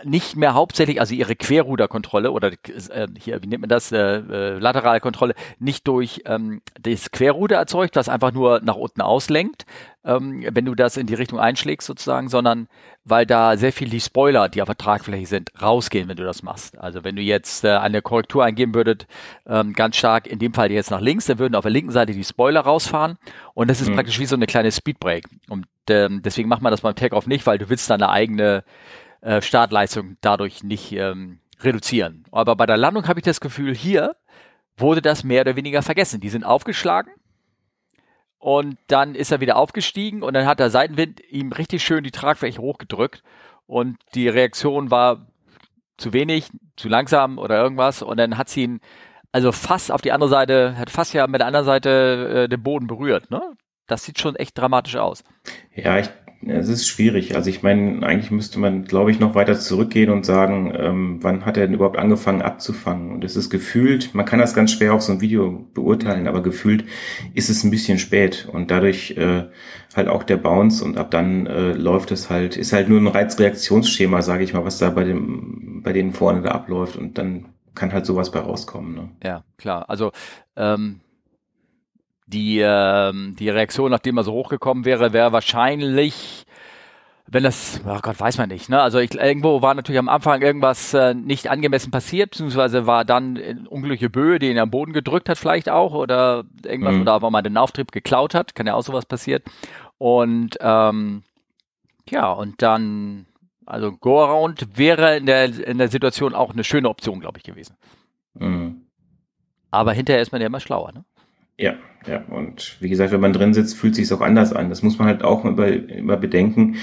nicht mehr hauptsächlich, also ihre Querruderkontrolle oder äh, hier, wie nennt man das, äh, äh, Lateralkontrolle, nicht durch ähm, das Querruder erzeugt, was einfach nur nach unten auslenkt, ähm, wenn du das in die Richtung einschlägst sozusagen, sondern weil da sehr viel die Spoiler, die auf der Tragfläche sind, rausgehen, wenn du das machst. Also wenn du jetzt äh, eine Korrektur eingeben würdet, ähm, ganz stark, in dem Fall jetzt nach links, dann würden auf der linken Seite die Spoiler rausfahren und das ist mhm. praktisch wie so eine kleine Speedbreak. Und ähm, deswegen macht man das beim Takeoff nicht, weil du willst deine eigene äh, Startleistung dadurch nicht ähm, reduzieren. Aber bei der Landung habe ich das Gefühl, hier wurde das mehr oder weniger vergessen. Die sind aufgeschlagen und dann ist er wieder aufgestiegen und dann hat der Seitenwind ihm richtig schön die Tragfläche hochgedrückt und die Reaktion war zu wenig, zu langsam oder irgendwas und dann hat sie ihn also fast auf die andere Seite, hat fast ja mit der anderen Seite äh, den Boden berührt. Ne? Das sieht schon echt dramatisch aus. Ja, ich es ist schwierig. Also ich meine, eigentlich müsste man, glaube ich, noch weiter zurückgehen und sagen, ähm, wann hat er denn überhaupt angefangen abzufangen? Und es ist gefühlt, man kann das ganz schwer auf so ein Video beurteilen, aber gefühlt ist es ein bisschen spät und dadurch äh, halt auch der Bounce und ab dann äh, läuft es halt, ist halt nur ein Reizreaktionsschema, sage ich mal, was da bei dem, bei denen vorne da abläuft und dann kann halt sowas bei rauskommen. Ne? Ja, klar. Also ähm, die, ähm, die Reaktion, nachdem er so hochgekommen wäre, wäre wahrscheinlich wenn das, oh Gott, weiß man nicht. Ne? Also ich, irgendwo war natürlich am Anfang irgendwas äh, nicht angemessen passiert, beziehungsweise war dann unglückliche Böe, die ihn am Boden gedrückt hat vielleicht auch oder irgendwas, mhm. oder wo man den Auftrieb geklaut hat, kann ja auch sowas passiert. Und ähm, ja, und dann, also Go-Around wäre in der, in der Situation auch eine schöne Option, glaube ich, gewesen. Mhm. Aber hinterher ist man ja immer schlauer, ne? Ja, ja. Und wie gesagt, wenn man drin sitzt, fühlt sich auch anders an. Das muss man halt auch immer, immer bedenken.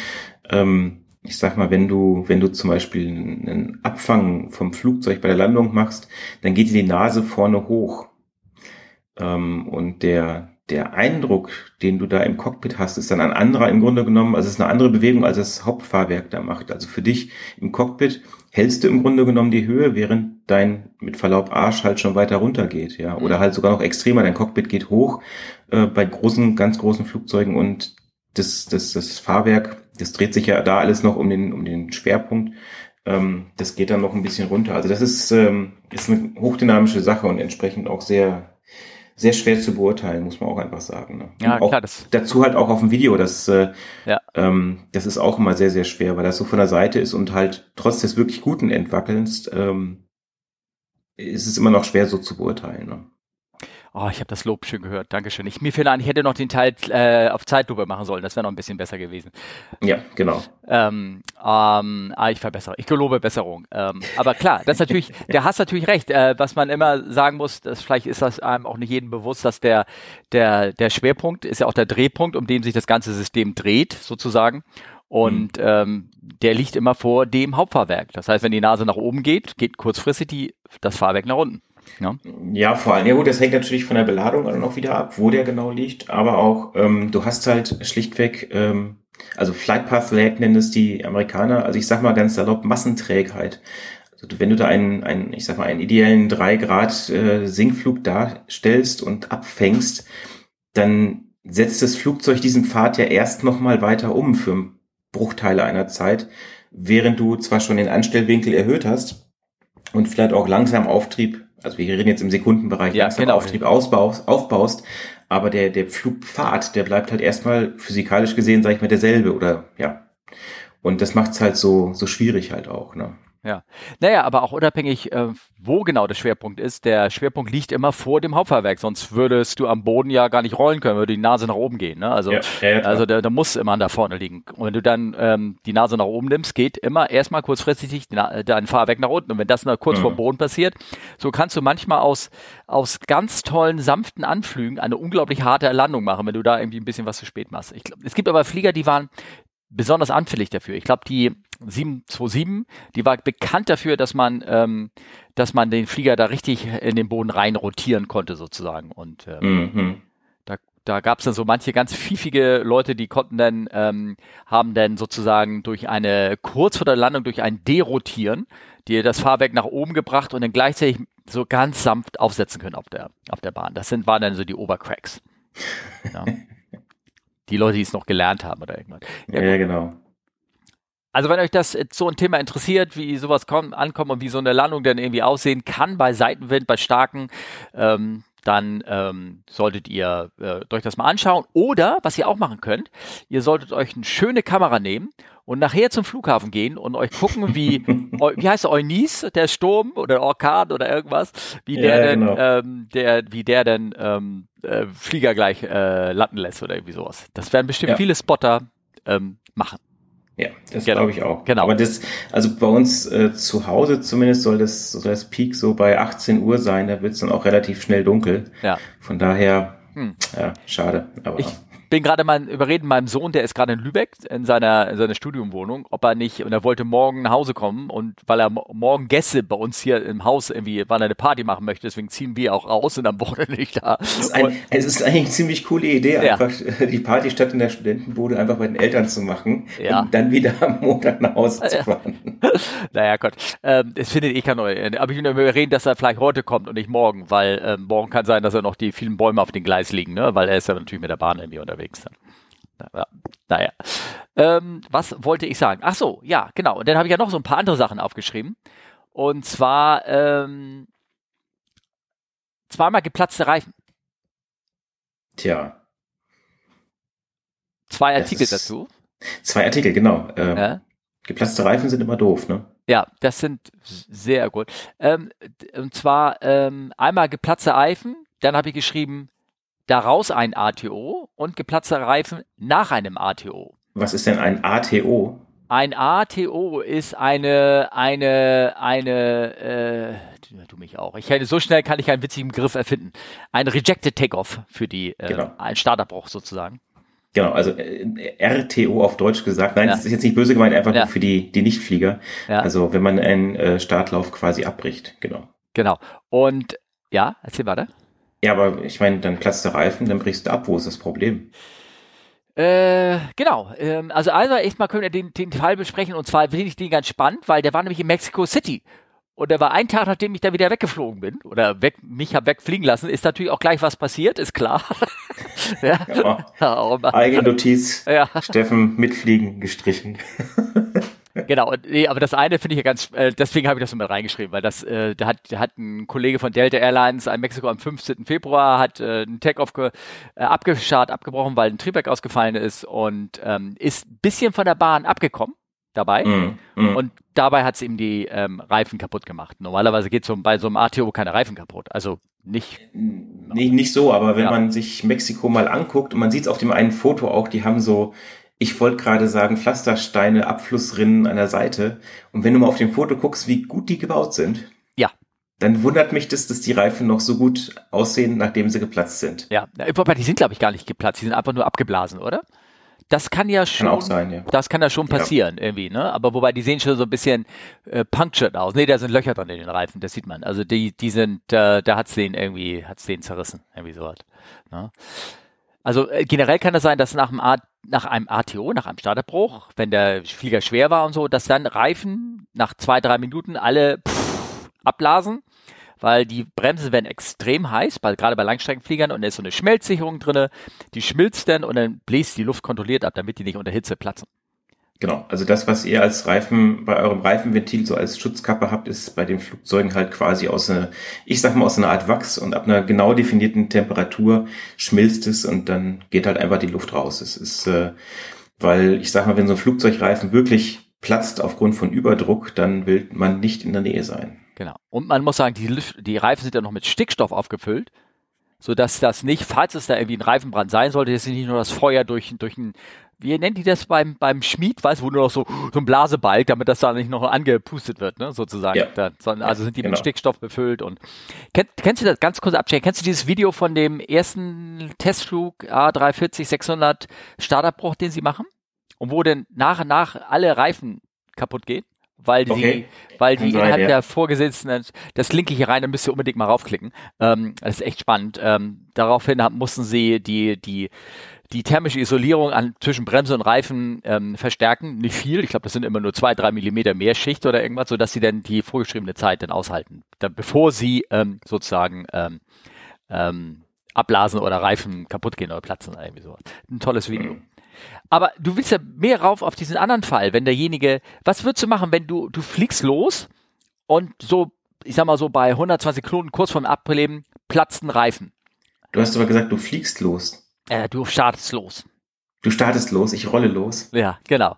Ähm, ich sag mal, wenn du, wenn du zum Beispiel einen Abfang vom Flugzeug bei der Landung machst, dann geht dir die Nase vorne hoch. Ähm, und der, der Eindruck, den du da im Cockpit hast, ist dann ein anderer im Grunde genommen, also es ist eine andere Bewegung, als das Hauptfahrwerk da macht. Also für dich im Cockpit hältst du im Grunde genommen die Höhe, während dein, mit Verlaub, Arsch halt schon weiter runter geht, ja. Oder halt sogar noch extremer, dein Cockpit geht hoch äh, bei großen, ganz großen Flugzeugen und das, das, das Fahrwerk, das dreht sich ja da alles noch um den, um den Schwerpunkt. Ähm, das geht dann noch ein bisschen runter. Also das ist, ähm, ist eine hochdynamische Sache und entsprechend auch sehr, sehr schwer zu beurteilen, muss man auch einfach sagen. Ne? Ja, auch klar. Das dazu halt auch auf dem Video, das, äh, ja. ähm, das ist auch immer sehr, sehr schwer, weil das so von der Seite ist und halt trotz des wirklich guten Entwackelns ähm, ist es immer noch schwer so zu beurteilen. Ne? Oh, ich habe das Lob schön gehört. Dankeschön. Ich, mir fehlt an, ich hätte noch den Teil äh, auf Zeitlupe machen sollen. Das wäre noch ein bisschen besser gewesen. Ja, genau. Ähm, ähm, ah, ich verbessere. Ich gelobe Besserung. Ähm, aber klar, das ist natürlich, der hast natürlich recht. Äh, was man immer sagen muss, dass vielleicht ist das einem auch nicht jedem bewusst, dass der, der, der Schwerpunkt ist ja auch der Drehpunkt, um den sich das ganze System dreht, sozusagen. Und mhm. ähm, der liegt immer vor dem Hauptfahrwerk. Das heißt, wenn die Nase nach oben geht, geht kurzfristig die, das Fahrwerk nach unten. Ja. ja, vor allem, ja gut, das hängt natürlich von der Beladung dann auch wieder ab, wo der genau liegt, aber auch, ähm, du hast halt schlichtweg, ähm, also Flight Path Lag nennen es die Amerikaner, also ich sag mal ganz salopp Massenträgheit. Also wenn du da einen, einen ich sag mal, einen ideellen 3 Grad äh, Sinkflug darstellst und abfängst, dann setzt das Flugzeug diesen Pfad ja erst nochmal weiter um für Bruchteile einer Zeit, während du zwar schon den Anstellwinkel erhöht hast und vielleicht auch langsam Auftrieb also wir reden jetzt im Sekundenbereich, ja, genau. Auftrieb ausbaust, aufbaust, aber der, der Flugpfad, der bleibt halt erstmal physikalisch gesehen, sag ich mal, derselbe oder ja. Und das macht's halt so, so schwierig halt auch, ne? Ja. Naja, aber auch unabhängig, äh, wo genau der Schwerpunkt ist, der Schwerpunkt liegt immer vor dem Hauptfahrwerk, sonst würdest du am Boden ja gar nicht rollen können, würde die Nase nach oben gehen. Ne? Also, ja, ja, also da, da muss immer da vorne liegen. Und wenn du dann ähm, die Nase nach oben nimmst, geht immer erstmal kurzfristig dein Fahrwerk nach unten. Und wenn das noch kurz mhm. vor dem Boden passiert, so kannst du manchmal aus, aus ganz tollen, sanften Anflügen eine unglaublich harte Landung machen, wenn du da irgendwie ein bisschen was zu spät machst. Ich glaub, es gibt aber Flieger, die waren besonders anfällig dafür. Ich glaube, die 727, die war bekannt dafür, dass man, ähm, dass man den Flieger da richtig in den Boden rein rotieren konnte sozusagen. Und ähm, mhm. da, da gab es dann so manche ganz pfiffige Leute, die konnten dann, ähm, haben dann sozusagen durch eine kurz vor der Landung durch ein Derotieren, die das Fahrwerk nach oben gebracht und dann gleichzeitig so ganz sanft aufsetzen können auf der, auf der Bahn. Das sind, waren dann so die Obercracks. Ja. die Leute, die es noch gelernt haben oder irgendwas. Ja, ja genau. Also wenn euch das so ein Thema interessiert, wie sowas kommt, ankommt und wie so eine Landung dann irgendwie aussehen kann bei Seitenwind, bei starken, ähm, dann ähm, solltet ihr äh, euch das mal anschauen. Oder, was ihr auch machen könnt, ihr solltet euch eine schöne Kamera nehmen und nachher zum Flughafen gehen und euch gucken, wie, wie heißt der Eunice, der Sturm oder Orkan oder irgendwas, wie der ja, denn, genau. ähm, der, wie der denn ähm, äh, Flieger gleich äh, landen lässt oder irgendwie sowas. Das werden bestimmt ja. viele Spotter ähm, machen. Ja, das genau. glaube ich auch. Genau. Aber das, also bei uns äh, zu Hause zumindest soll das, soll das Peak so bei 18 Uhr sein, da wird es dann auch relativ schnell dunkel. Ja. Von daher, hm. ja, schade. Aber ich, bin gerade mal überreden meinem Sohn, der ist gerade in Lübeck in seiner, in seiner Studiumwohnung, ob er nicht, und er wollte morgen nach Hause kommen und weil er morgen Gäste bei uns hier im Haus irgendwie, weil er eine Party machen möchte, deswegen ziehen wir auch raus und am Wochenende nicht da. Es ist, ein, es ist eigentlich eine ziemlich coole Idee, einfach ja. die Party statt in der Studentenbude einfach bei den Eltern zu machen ja. und dann wieder am Montag nach Hause zu fahren. naja, Gott, ähm, es findet eh kein neu. Aber ich will nur überreden, dass er vielleicht heute kommt und nicht morgen, weil ähm, morgen kann sein, dass er noch die vielen Bäume auf dem Gleis liegen, ne? weil er ist ja natürlich mit der Bahn irgendwie unterwegs unterwegs dann. Ja, naja. Ähm, was wollte ich sagen? Ach so, ja, genau. Und dann habe ich ja noch so ein paar andere Sachen aufgeschrieben. Und zwar ähm, zweimal geplatzte Reifen. Tja. Zwei Artikel dazu. Zwei Artikel, genau. Ähm, ja? Geplatzte Reifen sind immer doof, ne? Ja, das sind sehr gut. Ähm, und zwar ähm, einmal geplatzte Reifen, dann habe ich geschrieben, daraus ein ATO und geplatzte Reifen nach einem ATO. Was ist denn ein ATO? Ein ATO ist eine, eine, eine, äh, du mich auch. Ich hätte so schnell kann ich einen witzigen Begriff erfinden. Ein Rejected Takeoff für die, äh, genau. ein Starterbruch sozusagen. Genau, also äh, RTO auf Deutsch gesagt. Nein, ja. das ist jetzt nicht böse gemeint, einfach ja. nur für die, die Nichtflieger. Ja. Also wenn man einen äh, Startlauf quasi abbricht, genau. Genau. Und ja, erzähl weiter. Ja, aber ich meine, dann platzt der Reifen, dann brichst du ab. Wo ist das Problem? Äh, genau. Ähm, also einmal erstmal können wir den, den Fall besprechen und zwar finde ich den ganz spannend, weil der war nämlich in Mexico City. Und der war ein Tag, nachdem ich da wieder weggeflogen bin oder weg, mich habe wegfliegen lassen, ist natürlich auch gleich was passiert, ist klar. ja. ja Eigennotiz. Ja. Steffen mitfliegen gestrichen. Genau, nee, aber das eine finde ich ja ganz, äh, deswegen habe ich das so mit reingeschrieben, weil das, äh, da hat, da hat ein Kollege von Delta Airlines in Mexiko am 15. Februar hat äh, einen Take-off äh, abgeschart, abgebrochen, weil ein Triebwerk ausgefallen ist und ähm, ist ein bisschen von der Bahn abgekommen dabei mm, mm. und dabei hat es ihm die ähm, Reifen kaputt gemacht. Normalerweise geht so, bei so einem ATO keine Reifen kaputt, also nicht. Nicht, nicht so, aber wenn ja. man sich Mexiko mal anguckt und man sieht es auf dem einen Foto auch, die haben so ich wollte gerade sagen, Pflastersteine, Abflussrinnen an der Seite. Und wenn du mal auf dem Foto guckst, wie gut die gebaut sind. Ja. Dann wundert mich das, dass die Reifen noch so gut aussehen, nachdem sie geplatzt sind. Ja, die sind, glaube ich, gar nicht geplatzt. Die sind einfach nur abgeblasen, oder? Das kann ja schon, kann sein, ja. das kann ja schon passieren ja. irgendwie, ne? Aber wobei die sehen schon so ein bisschen äh, punctured aus. Nee, da sind Löcher dran in den Reifen, das sieht man. Also die, die sind, äh, da hat's den irgendwie, hat's den zerrissen, irgendwie sowas. Ne? Also äh, generell kann es das sein, dass nach einem, A nach einem ATO, nach einem Starterbruch, wenn der Flieger schwer war und so, dass dann Reifen nach zwei, drei Minuten alle pff, abblasen, weil die Bremsen werden extrem heiß, bei, gerade bei Langstreckenfliegern und da ist so eine Schmelzsicherung drinne, die schmilzt dann und dann bläst die Luft kontrolliert ab, damit die nicht unter Hitze platzen. Genau, also das, was ihr als Reifen bei eurem Reifenventil so als Schutzkappe habt, ist bei den Flugzeugen halt quasi aus einer, ich sag mal aus einer Art Wachs und ab einer genau definierten Temperatur schmilzt es und dann geht halt einfach die Luft raus. Es ist, äh, weil ich sag mal, wenn so ein Flugzeugreifen wirklich platzt aufgrund von Überdruck, dann will man nicht in der Nähe sein. Genau. Und man muss sagen, die, die Reifen sind ja noch mit Stickstoff aufgefüllt so dass das nicht, falls es da irgendwie ein Reifenbrand sein sollte, dass nicht nur das Feuer durch, durch ein wie nennt die das beim, beim Schmied, weißt du, wo nur noch so, so ein Blasebalg, damit das da nicht noch angepustet wird, ne, sozusagen. Ja. Da, sondern, also sind die genau. mit Stickstoff befüllt und kenn, kennst du das ganz kurz abchecken? Kennst du dieses Video von dem ersten Testflug A340 600 Starterbruch, den sie machen? Und wo denn nach und nach alle Reifen kaputt gehen? Weil die, okay. weil die innerhalb ja. der vorgesetzten, das linke hier rein, da müsst ihr unbedingt mal raufklicken. Ähm, das ist echt spannend. Ähm, daraufhin mussten sie die, die die thermische Isolierung an, zwischen Bremse und Reifen ähm, verstärken. Nicht viel, ich glaube, das sind immer nur zwei, drei Millimeter mehr Schicht oder irgendwas, sodass sie dann die vorgeschriebene Zeit dann aushalten, dann, bevor sie ähm, sozusagen ähm, ähm, abblasen oder Reifen kaputt gehen oder platzen oder irgendwie sowas. Ein tolles Video. Aber du willst ja mehr rauf auf diesen anderen Fall, wenn derjenige, was würdest du machen, wenn du, du fliegst los und so, ich sag mal so bei 120 Knoten kurz vorm Ableben platzt ein Reifen. Du hast aber gesagt, du fliegst los. Äh, du startest los. Du startest los, ich rolle los. Ja, genau.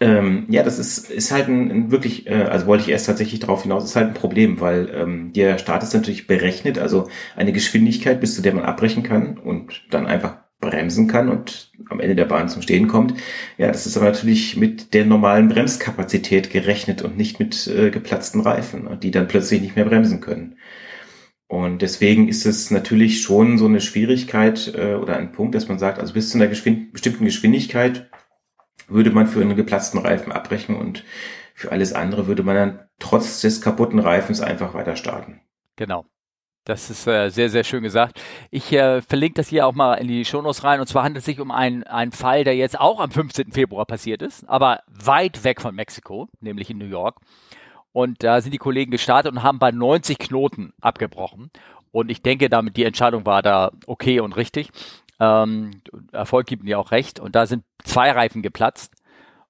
Ähm, ja, das ist, ist halt ein, ein wirklich, äh, also wollte ich erst tatsächlich darauf hinaus, ist halt ein Problem, weil ähm, der Start ist natürlich berechnet, also eine Geschwindigkeit, bis zu der man abbrechen kann und dann einfach bremsen kann und am Ende der Bahn zum Stehen kommt. Ja, das ist aber natürlich mit der normalen Bremskapazität gerechnet und nicht mit äh, geplatzten Reifen, die dann plötzlich nicht mehr bremsen können. Und deswegen ist es natürlich schon so eine Schwierigkeit äh, oder ein Punkt, dass man sagt, also bis zu einer geschwind bestimmten Geschwindigkeit würde man für einen geplatzten Reifen abbrechen und für alles andere würde man dann trotz des kaputten Reifens einfach weiter starten. Genau. Das ist äh, sehr, sehr schön gesagt. Ich äh, verlinke das hier auch mal in die Shownotes rein. Und zwar handelt es sich um einen, einen Fall, der jetzt auch am 15. Februar passiert ist, aber weit weg von Mexiko, nämlich in New York. Und da sind die Kollegen gestartet und haben bei 90 Knoten abgebrochen. Und ich denke, damit die Entscheidung war da okay und richtig. Ähm, Erfolg gibt mir auch recht. Und da sind zwei Reifen geplatzt.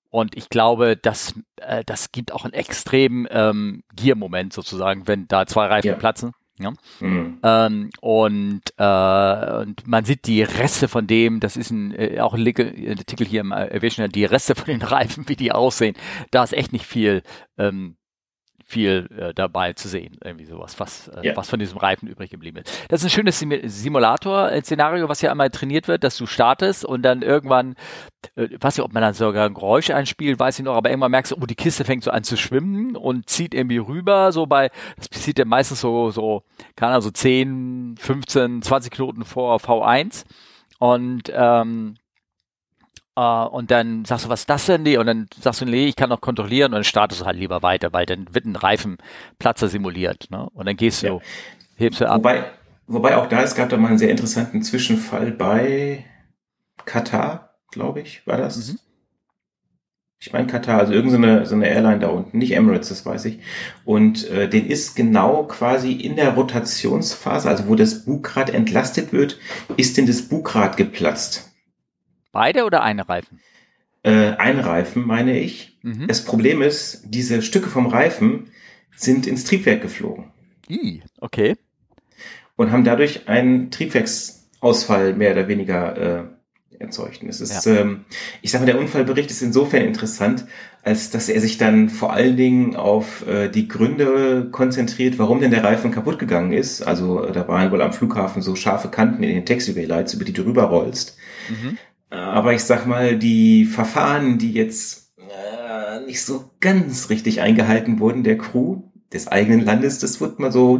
Und ich glaube, das, äh, das gibt auch einen extremen ähm, Gear-Moment sozusagen, wenn da zwei Reifen ja. platzen. Ja? Mhm. Ähm, und, äh, und man sieht die Reste von dem, das ist ein, äh, auch ein Artikel hier im Aviation, die Reste von den Reifen, wie die aussehen, da ist echt nicht viel ähm, viel äh, dabei zu sehen. Irgendwie sowas, was, äh, ja. was von diesem Reifen übrig geblieben ist. Das ist ein schönes Sim Simulator-Szenario, was ja einmal trainiert wird, dass du startest und dann irgendwann, äh, weiß nicht, ob man dann sogar ein Geräusch einspielt, weiß ich noch, aber irgendwann merkst du, oh, die Kiste fängt so an zu schwimmen und zieht irgendwie rüber, so bei, das passiert ja meistens so, so, keine Ahnung, so 10, 15, 20 Knoten vor V1. Und ähm, Uh, und dann sagst du, was ist das denn? Und dann sagst du, nee, ich kann noch kontrollieren und dann startest du halt lieber weiter, weil dann wird ein Reifenplatzer simuliert. Ne? Und dann gehst du, ja. hebst du ab. Wobei, wobei auch da, es gab da mal einen sehr interessanten Zwischenfall bei Katar, glaube ich, war das. Mhm. Ich meine Katar, also irgendeine so eine Airline da unten, nicht Emirates, das weiß ich. Und äh, den ist genau quasi in der Rotationsphase, also wo das Bugrad entlastet wird, ist denn das Bugrad geplatzt. Beide oder eine Reifen? Äh, ein Reifen, meine ich. Mhm. Das Problem ist, diese Stücke vom Reifen sind ins Triebwerk geflogen. I, okay. Und haben dadurch einen Triebwerksausfall mehr oder weniger äh, erzeugt. Und es ist, ja. ähm, ich sage mal, der Unfallbericht ist insofern interessant, als dass er sich dann vor allen Dingen auf äh, die Gründe konzentriert, warum denn der Reifen kaputt gegangen ist. Also da waren wohl am Flughafen so scharfe Kanten in den Taxiway-Lights, über die du rüber rollst. Mhm. Aber ich sag mal, die Verfahren, die jetzt äh, nicht so ganz richtig eingehalten wurden, der Crew des eigenen Landes, das wird mal so,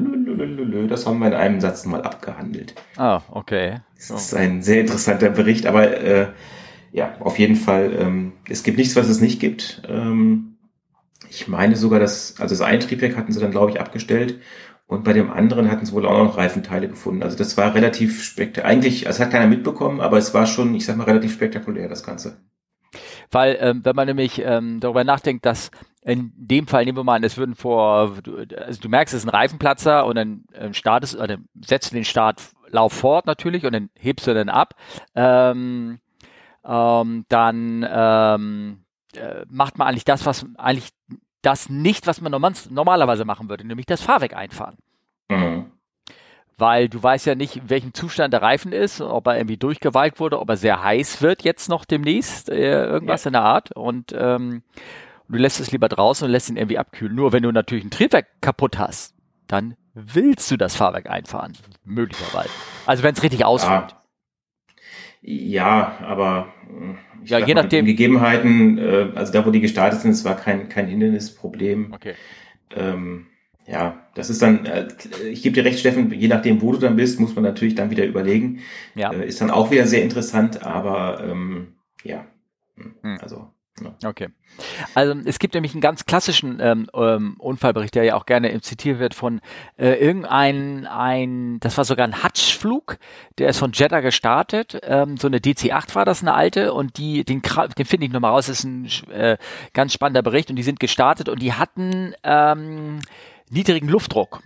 das haben wir in einem Satz mal abgehandelt. Ah, okay. Das ist ein sehr interessanter Bericht, aber äh, ja, auf jeden Fall, ähm, es gibt nichts, was es nicht gibt. Ähm, ich meine sogar, dass, also das Eintriebwerk hatten sie dann, glaube ich, abgestellt und bei dem anderen hatten sie wohl auch noch Reifenteile gefunden. Also das war relativ spektakulär. Eigentlich, es hat keiner mitbekommen, aber es war schon, ich sag mal, relativ spektakulär, das Ganze. Weil, ähm, wenn man nämlich ähm, darüber nachdenkt, dass in dem Fall, nehmen wir mal an, es würden vor, also du merkst, es ist ein Reifenplatzer und dann ähm, startest, oder setzt du den Startlauf fort natürlich und dann hebst du dann ab. Ähm, ähm, dann ähm, äh, macht man eigentlich das, was eigentlich das nicht, was man normalerweise machen würde, nämlich das Fahrwerk einfahren. Mhm. Weil du weißt ja nicht, in welchem Zustand der Reifen ist, ob er irgendwie durchgewalkt wurde, ob er sehr heiß wird jetzt noch demnächst, äh, irgendwas ja. in der Art. Und ähm, du lässt es lieber draußen und lässt ihn irgendwie abkühlen. Nur wenn du natürlich ein Triebwerk kaputt hast, dann willst du das Fahrwerk einfahren, möglicherweise. Also wenn es richtig ausfällt. Ja, aber äh, ja, je nachdem. Gegebenheiten, äh, also da, wo die gestartet sind, es war kein, kein Hindernisproblem. Okay. Ähm, ja, das ist dann, äh, ich gebe dir recht, Steffen, je nachdem, wo du dann bist, muss man natürlich dann wieder überlegen. Ja. Äh, ist dann auch wieder sehr interessant, aber ähm, ja, hm. also Okay. Also es gibt nämlich einen ganz klassischen ähm, ähm, Unfallbericht, der ja auch gerne zitiert wird von äh, irgendein, ein, das war sogar ein Hutch-Flug, der ist von Jeddah gestartet, ähm, so eine DC-8 war das, eine alte, und die, den, den finde ich nochmal raus, das ist ein äh, ganz spannender Bericht, und die sind gestartet und die hatten ähm, niedrigen Luftdruck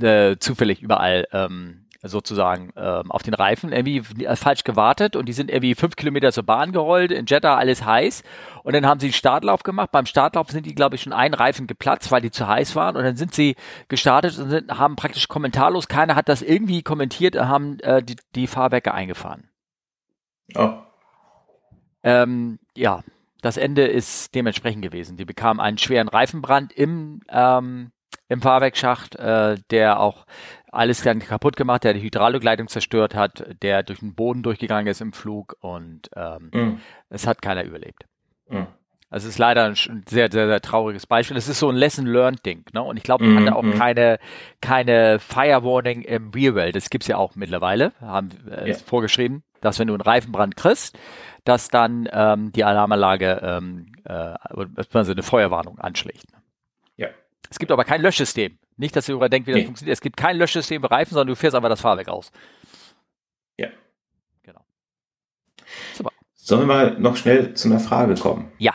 äh, zufällig überall ähm, sozusagen ähm, auf den Reifen irgendwie falsch gewartet und die sind irgendwie fünf Kilometer zur Bahn gerollt, in Jeddah alles heiß und dann haben sie einen Startlauf gemacht. Beim Startlauf sind die, glaube ich, schon einen Reifen geplatzt, weil die zu heiß waren und dann sind sie gestartet und sind, haben praktisch kommentarlos, keiner hat das irgendwie kommentiert, haben äh, die, die Fahrwerke eingefahren. Oh. Ähm, ja, das Ende ist dementsprechend gewesen. Die bekamen einen schweren Reifenbrand im ähm, im Fahrwerkschacht, äh, der auch alles kaputt gemacht, der die Hydraulikleitung zerstört hat, der durch den Boden durchgegangen ist im Flug und ähm, mm. es hat keiner überlebt. Mm. Also es ist leider ein sehr, sehr, sehr trauriges Beispiel. Es ist so ein Lesson-Learned-Ding. Ne? Und ich glaube, man mm, hatte auch mm. keine, keine Fire-Warning im Real-World. Das gibt's ja auch mittlerweile, haben äh, ja. vorgeschrieben, dass wenn du einen Reifenbrand kriegst, dass dann ähm, die Alarmanlage ähm, äh, also eine Feuerwarnung anschlägt. Ja. Es gibt aber kein Löschsystem. Nicht, dass ihr denkt, wie das nee. funktioniert. Es gibt kein Löschsystem bei Reifen, sondern du fährst einfach das Fahrwerk aus. Ja. Genau. Super. Sollen wir mal noch schnell zu einer Frage kommen? Ja.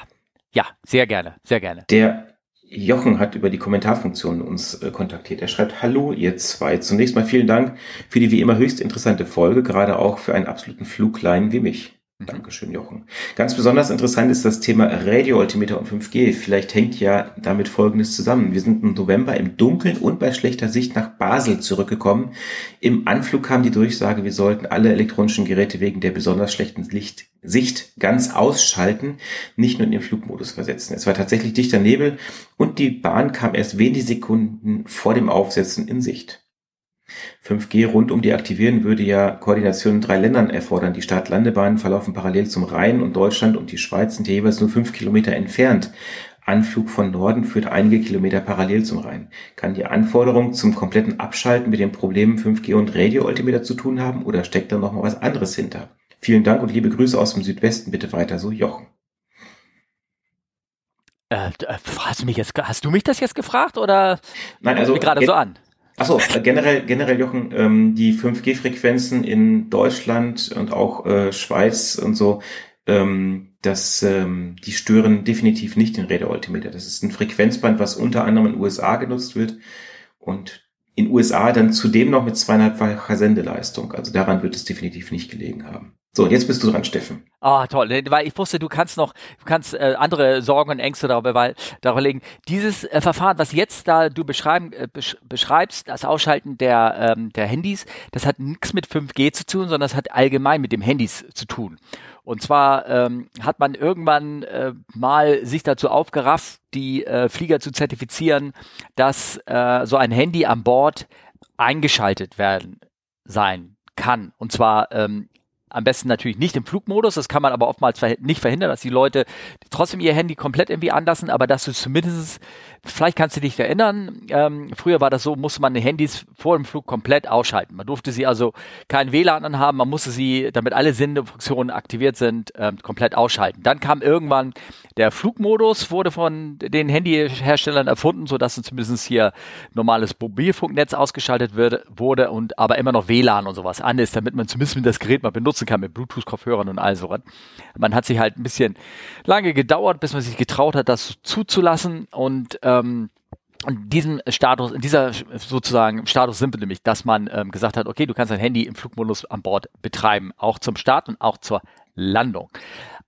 Ja, sehr gerne, sehr gerne. Der Jochen hat über die Kommentarfunktion uns äh, kontaktiert. Er schreibt, hallo ihr zwei. Zunächst mal vielen Dank für die wie immer höchst interessante Folge, gerade auch für einen absoluten Fluglein wie mich. Mhm. Dankeschön, Jochen. Ganz besonders interessant ist das Thema Radio-Altimeter und 5G. Vielleicht hängt ja damit Folgendes zusammen. Wir sind im November im Dunkeln und bei schlechter Sicht nach Basel zurückgekommen. Im Anflug kam die Durchsage, wir sollten alle elektronischen Geräte wegen der besonders schlechten Licht Sicht ganz ausschalten, nicht nur in den Flugmodus versetzen. Es war tatsächlich dichter Nebel und die Bahn kam erst wenige Sekunden vor dem Aufsetzen in Sicht. 5G rund um die aktivieren würde ja Koordination in drei Ländern erfordern. Die Start-Landebahnen verlaufen parallel zum Rhein und Deutschland und die Schweiz sind jeweils nur fünf Kilometer entfernt. Anflug von Norden führt einige Kilometer parallel zum Rhein. Kann die Anforderung zum kompletten Abschalten mit den Problemen 5G und Radio-Altimeter zu tun haben oder steckt da noch mal was anderes hinter? Vielen Dank und liebe Grüße aus dem Südwesten. Bitte weiter so, Jochen. Äh, äh hast, du mich jetzt, hast du mich das jetzt gefragt oder Nein, also gerade so an? Achso, äh, generell, generell, Jochen, ähm, die 5G-Frequenzen in Deutschland und auch äh, Schweiz und so, ähm, das, ähm, die stören definitiv nicht den Räderaltimeter. Das ist ein Frequenzband, was unter anderem in den USA genutzt wird und in USA dann zudem noch mit zweieinhalbfacher Sendeleistung. Also daran wird es definitiv nicht gelegen haben. So, jetzt bist du dran, Steffen. Ah, toll, weil ich wusste, du kannst noch, du kannst äh, andere Sorgen und Ängste darüber, weil, darüber legen. Dieses äh, Verfahren, was jetzt da du beschreiben, äh, besch beschreibst, das Ausschalten der, ähm, der Handys, das hat nichts mit 5G zu tun, sondern das hat allgemein mit dem Handys zu tun. Und zwar ähm, hat man irgendwann äh, mal sich dazu aufgerafft, die äh, Flieger zu zertifizieren, dass äh, so ein Handy an Bord eingeschaltet werden sein kann. Und zwar ähm, am besten natürlich nicht im Flugmodus, das kann man aber oftmals verh nicht verhindern, dass die Leute trotzdem ihr Handy komplett irgendwie anlassen, aber dass du zumindest, vielleicht kannst du dich erinnern, ähm, früher war das so, musste man die Handys vor dem Flug komplett ausschalten. Man durfte sie also kein WLAN anhaben, man musste sie, damit alle Sendefunktionen aktiviert sind, ähm, komplett ausschalten. Dann kam irgendwann der Flugmodus, wurde von den Handyherstellern erfunden, sodass zumindest hier normales Mobilfunknetz ausgeschaltet wird, wurde und aber immer noch WLAN und sowas an ist, damit man zumindest das Gerät mal benutzt benutzen kann mit Bluetooth-Kopfhörern und all sowas. Man hat sich halt ein bisschen lange gedauert, bis man sich getraut hat, das zuzulassen und ähm, in diesem Status, in dieser sozusagen Status sind wir nämlich, dass man ähm, gesagt hat, okay, du kannst dein Handy im Flugmodus an Bord betreiben, auch zum Start und auch zur Landung.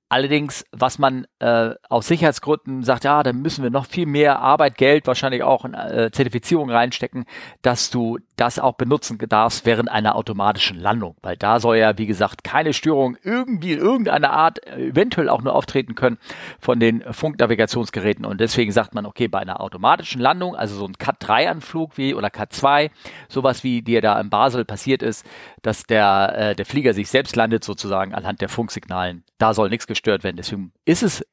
Allerdings, was man äh, aus Sicherheitsgründen sagt, ja, da müssen wir noch viel mehr Arbeit, Geld, wahrscheinlich auch in äh, Zertifizierung reinstecken, dass du das auch benutzen darfst während einer automatischen Landung. Weil da soll ja, wie gesagt, keine Störung irgendwie in irgendeiner Art äh, eventuell auch nur auftreten können von den Funknavigationsgeräten. Und deswegen sagt man, okay, bei einer automatischen Landung, also so ein Cat-3-Anflug wie oder Cat-2, sowas wie dir da in Basel passiert ist, dass der, äh, der Flieger sich selbst landet sozusagen anhand der Funksignalen. Da soll nichts werden. Deswegen ist es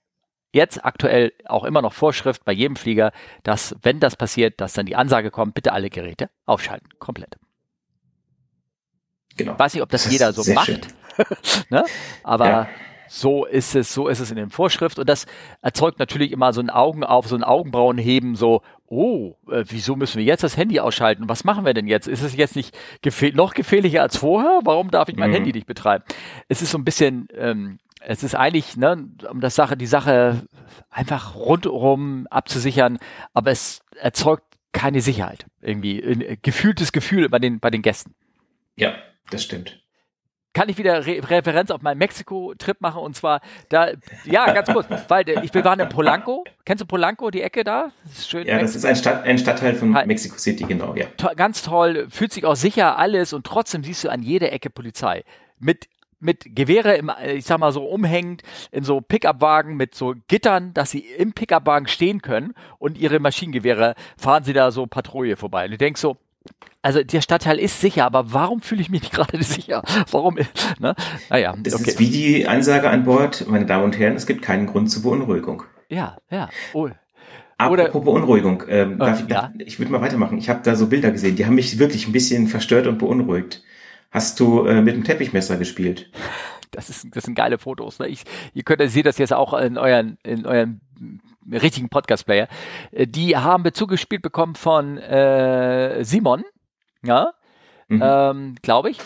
jetzt aktuell auch immer noch Vorschrift bei jedem Flieger, dass, wenn das passiert, dass dann die Ansage kommt, bitte alle Geräte aufschalten. Komplett. Genau. Weiß nicht, ob das, das jeder so macht. ne? Aber ja. so ist es, so ist es in den Vorschriften. Und das erzeugt natürlich immer so ein Augen auf, so ein Augenbrauenheben, so, oh, äh, wieso müssen wir jetzt das Handy ausschalten? Was machen wir denn jetzt? Ist es jetzt nicht gefähr noch gefährlicher als vorher? Warum darf ich mein mhm. Handy nicht betreiben? Es ist so ein bisschen, ähm, es ist eigentlich, ne, um das Sache, die Sache einfach rundherum abzusichern, aber es erzeugt keine Sicherheit. Irgendwie ein gefühltes Gefühl bei den, bei den Gästen. Ja, das stimmt kann ich wieder Re Referenz auf meinen Mexiko-Trip machen und zwar da, ja, ganz kurz, weil ich, wir waren in Polanco. Kennst du Polanco, die Ecke da? Das schön. Ja, das ist ein, Stadt, ein Stadtteil von halt. Mexico City, genau, ja. To ganz toll, fühlt sich auch sicher alles und trotzdem siehst du an jeder Ecke Polizei. Mit mit Gewehre im, ich sag mal so umhängend in so Pickup-Wagen mit so Gittern, dass sie im Pickup-Wagen stehen können und ihre Maschinengewehre fahren sie da so Patrouille vorbei. Und du denkst so, also der Stadtteil ist sicher, aber warum fühle ich mich nicht gerade sicher? Warum? Ne? Naja, das okay. ist wie die Ansage an Bord, meine Damen und Herren, es gibt keinen Grund zur Beunruhigung. Ja, ja. Oh. Apropos Beunruhigung, ähm, äh, darf ich, ja. ich würde mal weitermachen. Ich habe da so Bilder gesehen, die haben mich wirklich ein bisschen verstört und beunruhigt. Hast du äh, mit dem Teppichmesser gespielt? Das, ist, das sind geile Fotos. Ne? Ich, ihr könnt, ihr seht das jetzt auch in euren, in euren richtigen Podcast-Player. Äh, die haben Bezug gespielt bekommen von äh, Simon, ja, Mhm. Ähm, glaube ich.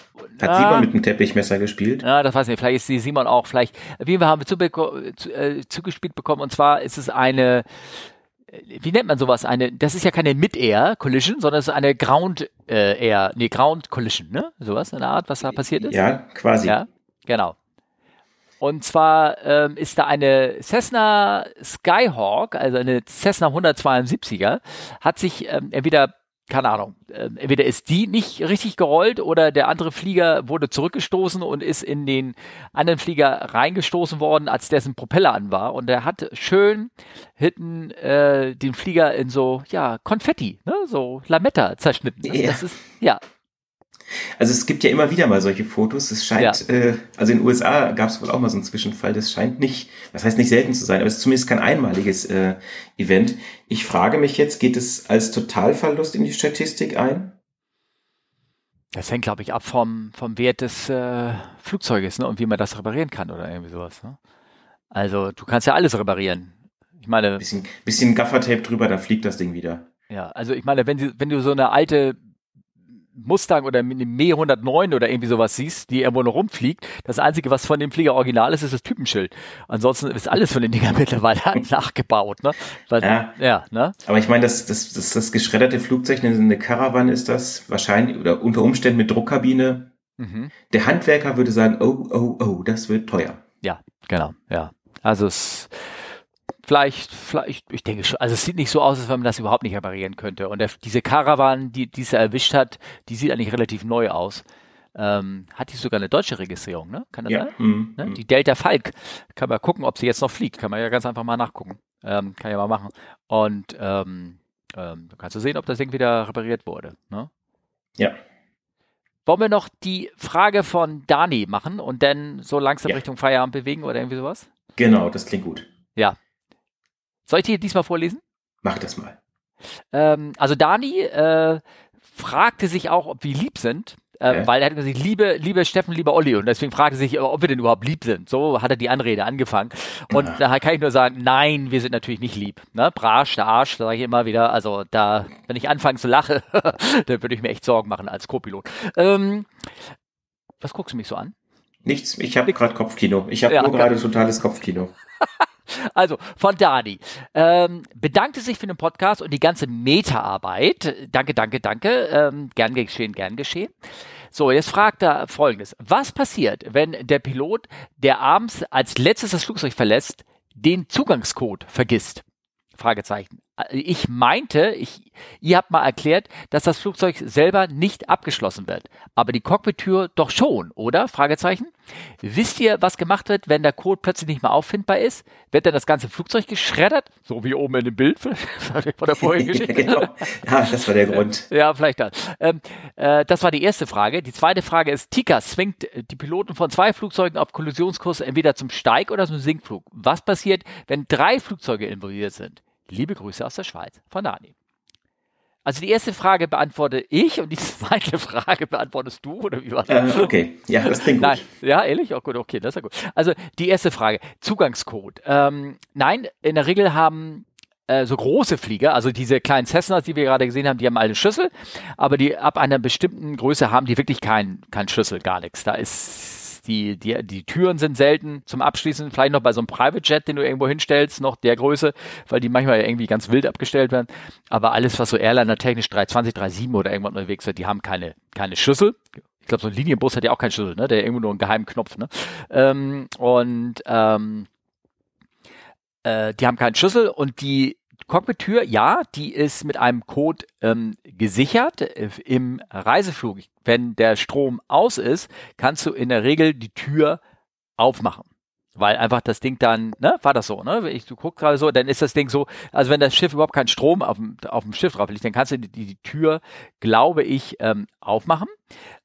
Hat ah, Simon mit dem Teppichmesser gespielt? Ja, das weiß ich nicht. Vielleicht ist die Simon auch. Vielleicht. Haben wir zu, zu, äh, zugespielt bekommen. Und zwar ist es eine. Wie nennt man sowas? Eine. Das ist ja keine Mid-Air Collision, sondern es ist eine Ground äh. Nee, Ground Collision, ne? Sowas, eine Art, was da passiert ist. Ja, quasi. Ja, genau. Und zwar ähm, ist da eine Cessna Skyhawk, also eine Cessna 172er, hat sich ähm, entweder keine Ahnung, äh, entweder ist die nicht richtig gerollt oder der andere Flieger wurde zurückgestoßen und ist in den anderen Flieger reingestoßen worden, als dessen Propeller an war. Und er hat schön hinten äh, den Flieger in so, ja, Konfetti, ne? so Lametta zerschnitten. Ja. Das ist, ja, also es gibt ja immer wieder mal solche Fotos. Es scheint, ja. äh, also in den USA gab es wohl auch mal so einen Zwischenfall. Das scheint nicht, was heißt nicht selten zu sein, aber es ist zumindest kein einmaliges äh, Event. Ich frage mich jetzt, geht es als Totalverlust in die Statistik ein? Das hängt, glaube ich, ab vom, vom Wert des äh, Flugzeuges ne? und wie man das reparieren kann oder irgendwie sowas. Ne? Also du kannst ja alles reparieren. Ich meine. Bisschen, bisschen Gaffertape drüber, dann fliegt das Ding wieder. Ja, also ich meine, wenn, wenn du so eine alte Mustang oder eine Me 109 oder irgendwie sowas siehst, die irgendwo noch rumfliegt, das Einzige, was von dem Flieger original ist, ist das Typenschild. Ansonsten ist alles von den Dingern mittlerweile nachgebaut. Ne? Weil, ja. ja ne? Aber ich meine, das, das, das, das geschredderte Flugzeug, eine Caravan ist das wahrscheinlich, oder unter Umständen mit Druckkabine. Mhm. Der Handwerker würde sagen, oh, oh, oh, das wird teuer. Ja, genau, ja. Also es Vielleicht, vielleicht, ich denke schon, also es sieht nicht so aus, als wenn man das überhaupt nicht reparieren könnte. Und der, diese Caravan, die diese erwischt hat, die sieht eigentlich relativ neu aus. Ähm, hat die sogar eine deutsche Registrierung, ne? Kann das ja. sein? Mm, ne? Die Delta Falk. Kann man gucken, ob sie jetzt noch fliegt. Kann man ja ganz einfach mal nachgucken. Ähm, kann ja mal machen. Und ähm, ähm, dann kannst du sehen, ob das Ding wieder repariert wurde. Ne? Ja. Wollen wir noch die Frage von Dani machen und dann so langsam ja. Richtung Feierabend bewegen oder irgendwie sowas? Genau, das klingt gut. Ja, soll ich dir diesmal vorlesen? Mach das mal. Ähm, also Dani äh, fragte sich auch, ob wir lieb sind. Äh, ja. Weil er hat gesagt, liebe, liebe Steffen, lieber Olli. Und deswegen fragte sich, ob wir denn überhaupt lieb sind. So hat er die Anrede angefangen. Und ja. da kann ich nur sagen, nein, wir sind natürlich nicht lieb. Ne? Brasch, der Arsch, sage ich immer wieder. Also da, wenn ich anfange zu lachen, dann würde ich mir echt Sorgen machen als Co-Pilot. Ähm, was guckst du mich so an? Nichts, ich habe gerade Kopfkino. Ich habe ja, nur gerade totales Kopfkino. Also von Dani. Ähm, bedankte sich für den Podcast und die ganze Meta-Arbeit. Danke, danke, danke. Ähm, gern geschehen, gern geschehen. So, jetzt fragt er folgendes. Was passiert, wenn der Pilot, der abends als letztes das Flugzeug verlässt, den Zugangscode vergisst? Fragezeichen. Ich meinte, ich, ihr habt mal erklärt, dass das Flugzeug selber nicht abgeschlossen wird, aber die Cockpit-Tür doch schon, oder? Fragezeichen. Wisst ihr, was gemacht wird, wenn der Code plötzlich nicht mehr auffindbar ist? Wird dann das ganze Flugzeug geschreddert? So wie oben in dem Bild von der vorigen Geschichte. genau. Ja, das war der Grund. Ja, vielleicht das. Ähm, äh, das war die erste Frage. Die zweite Frage ist, Tika zwingt die Piloten von zwei Flugzeugen auf Kollisionskurs entweder zum Steig- oder zum Sinkflug. Was passiert, wenn drei Flugzeuge involviert sind? Liebe Grüße aus der Schweiz von Dani. Also die erste Frage beantworte ich und die zweite Frage beantwortest du oder wie war das? Äh, okay, ja, das klingt gut. Nein, ja, ehrlich? Oh, gut, okay, das ist ja gut. Also die erste Frage, Zugangscode. Ähm, nein, in der Regel haben äh, so große Flieger, also diese kleinen Cessnas, die wir gerade gesehen haben, die haben alle Schlüssel, aber die ab einer bestimmten Größe haben die wirklich keinen kein Schlüssel, gar nichts. Da ist die, die, die Türen sind selten zum Abschließen. Vielleicht noch bei so einem Private Jet, den du irgendwo hinstellst, noch der Größe, weil die manchmal irgendwie ganz wild abgestellt werden. Aber alles, was so Airliner technisch 320, 37 oder irgendwann unterwegs wird, die haben keine, keine Schlüssel. Ich glaube, so ein Linienbus hat ja auch keinen Schlüssel, ne? Der irgendwo nur einen geheimen Knopf, ne? Ähm, und ähm, äh, die haben keinen Schlüssel und die Cockpit-Tür, ja, die ist mit einem Code ähm, gesichert äh, im Reiseflug. Wenn der Strom aus ist, kannst du in der Regel die Tür aufmachen weil einfach das Ding dann, ne, war das so, ne? Ich, du guckst gerade so, dann ist das Ding so, also wenn das Schiff überhaupt keinen Strom auf dem, auf dem Schiff drauf liegt, dann kannst du die, die Tür, glaube ich, ähm, aufmachen,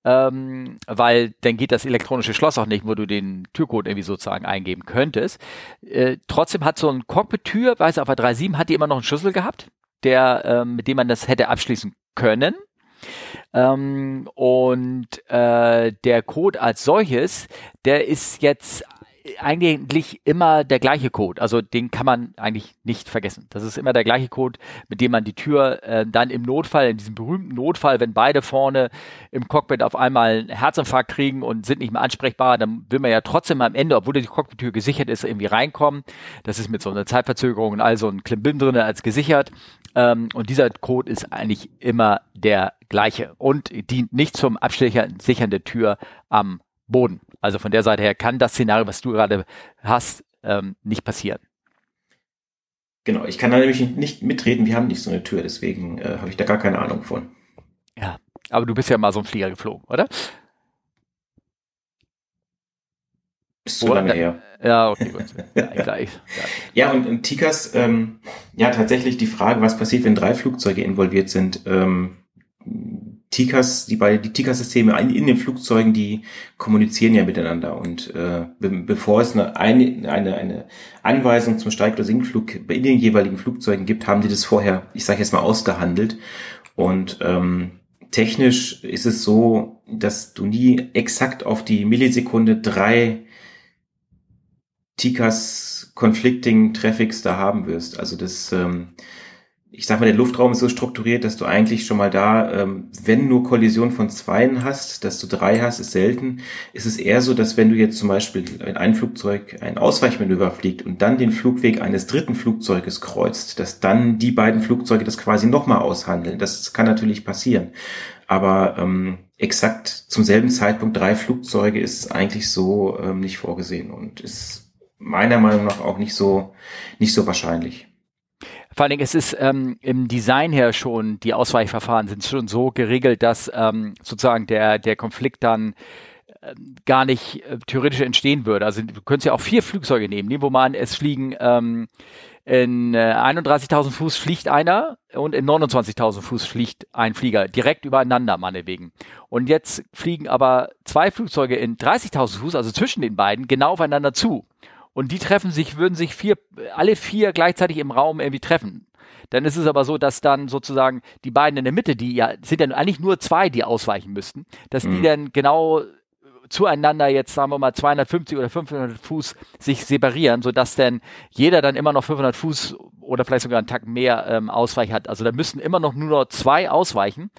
ähm, weil dann geht das elektronische Schloss auch nicht, wo du den Türcode irgendwie sozusagen eingeben könntest. Äh, trotzdem hat so ein Cockpit-Tür, weiß auf der 3.7 hat die immer noch einen Schlüssel gehabt, der, ähm, mit dem man das hätte abschließen können. Ähm, und äh, der Code als solches, der ist jetzt eigentlich immer der gleiche Code. Also den kann man eigentlich nicht vergessen. Das ist immer der gleiche Code, mit dem man die Tür äh, dann im Notfall, in diesem berühmten Notfall, wenn beide vorne im Cockpit auf einmal einen Herzinfarkt kriegen und sind nicht mehr ansprechbar, dann will man ja trotzdem am Ende, obwohl die Cockpit-Tür gesichert ist, irgendwie reinkommen. Das ist mit so einer Zeitverzögerung und all so ein Klimbim drin als gesichert. Ähm, und dieser Code ist eigentlich immer der gleiche und dient nicht zum Absichern der Tür am Boden. Also von der Seite her kann das Szenario, was du gerade hast, ähm, nicht passieren. Genau, ich kann da nämlich nicht mitreden, wir haben nicht so eine Tür, deswegen äh, habe ich da gar keine Ahnung von. Ja, aber du bist ja mal so ein Flieger geflogen, oder? Ist zu lange her. Ja, okay, gut. Ja, gleich. ja und, und Tikas, ähm, ja, tatsächlich die Frage, was passiert, wenn drei Flugzeuge involviert sind. Ähm, Tikas, die beiden, die Tika-Systeme in, in den Flugzeugen, die kommunizieren ja miteinander und äh, be bevor es eine, eine, eine, eine Anweisung zum Steig- oder Sinkflug in den jeweiligen Flugzeugen gibt, haben die das vorher, ich sage jetzt mal, ausgehandelt und ähm, technisch ist es so, dass du nie exakt auf die Millisekunde drei Tikas Conflicting Traffics da haben wirst. Also das, ähm, ich sag mal, der Luftraum ist so strukturiert, dass du eigentlich schon mal da, ähm, wenn nur Kollision von zweien hast, dass du drei hast, ist selten. Ist es eher so, dass wenn du jetzt zum Beispiel in ein Flugzeug ein Ausweichmanöver fliegt und dann den Flugweg eines dritten Flugzeuges kreuzt, dass dann die beiden Flugzeuge das quasi nochmal aushandeln. Das kann natürlich passieren. Aber ähm, exakt zum selben Zeitpunkt drei Flugzeuge ist eigentlich so ähm, nicht vorgesehen und ist meiner Meinung nach auch nicht so, nicht so wahrscheinlich. Vor allen Dingen, es ist ähm, im Design her schon, die Ausweichverfahren sind schon so geregelt, dass ähm, sozusagen der, der Konflikt dann äh, gar nicht äh, theoretisch entstehen würde. Also du könntest ja auch vier Flugzeuge nehmen, nehmen wo man es fliegen ähm, in äh, 31.000 Fuß fliegt einer und in 29.000 Fuß fliegt ein Flieger direkt übereinander, meinetwegen. Und jetzt fliegen aber zwei Flugzeuge in 30.000 Fuß, also zwischen den beiden, genau aufeinander zu und die treffen sich, würden sich vier, alle vier gleichzeitig im Raum irgendwie treffen. Dann ist es aber so, dass dann sozusagen die beiden in der Mitte, die ja, sind dann eigentlich nur zwei, die ausweichen müssten, dass mhm. die dann genau zueinander jetzt, sagen wir mal, 250 oder 500 Fuß sich separieren, sodass dann jeder dann immer noch 500 Fuß oder vielleicht sogar einen Tag mehr ähm, Ausweich hat. Also da müssen immer noch nur noch zwei ausweichen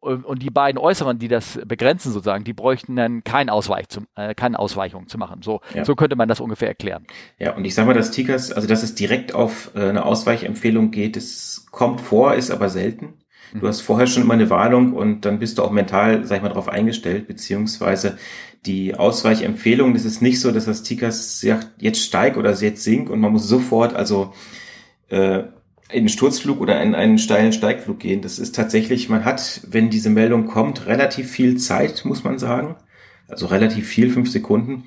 und die beiden Äußeren, die das begrenzen sozusagen, die bräuchten dann kein Ausweich zum, äh, keine Ausweichung zu machen. So, ja. so könnte man das ungefähr erklären. Ja, und ich sage mal, dass Tickers, also dass es direkt auf äh, eine Ausweichempfehlung geht, es kommt vor, ist aber selten. Du mhm. hast vorher schon immer eine Warnung und dann bist du auch mental, sag ich mal, darauf eingestellt, beziehungsweise die Ausweichempfehlung, das ist nicht so, dass das Tickers sagt, jetzt steig oder jetzt sink und man muss sofort, also äh, in den Sturzflug oder in einen steilen Steigflug gehen. Das ist tatsächlich, man hat, wenn diese Meldung kommt, relativ viel Zeit, muss man sagen. Also relativ viel, fünf Sekunden.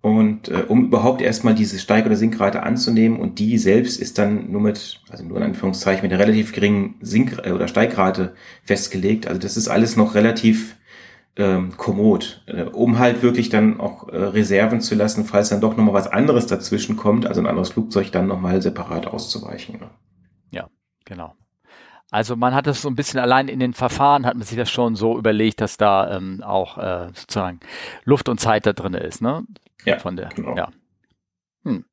Und äh, um überhaupt erstmal diese Steig- oder Sinkrate anzunehmen und die selbst ist dann nur mit, also nur in Anführungszeichen, mit einer relativ geringen Sink- äh, oder Steigrate festgelegt. Also das ist alles noch relativ ähm, kommod, äh, um halt wirklich dann auch äh, Reserven zu lassen, falls dann doch nochmal was anderes dazwischen kommt, also ein anderes Flugzeug dann nochmal separat auszuweichen. Ne? Genau. Also man hat es so ein bisschen allein in den Verfahren hat man sich das schon so überlegt, dass da ähm, auch äh, sozusagen Luft und Zeit da drin ist, ne? Ja. Von der, genau. ja. Hm.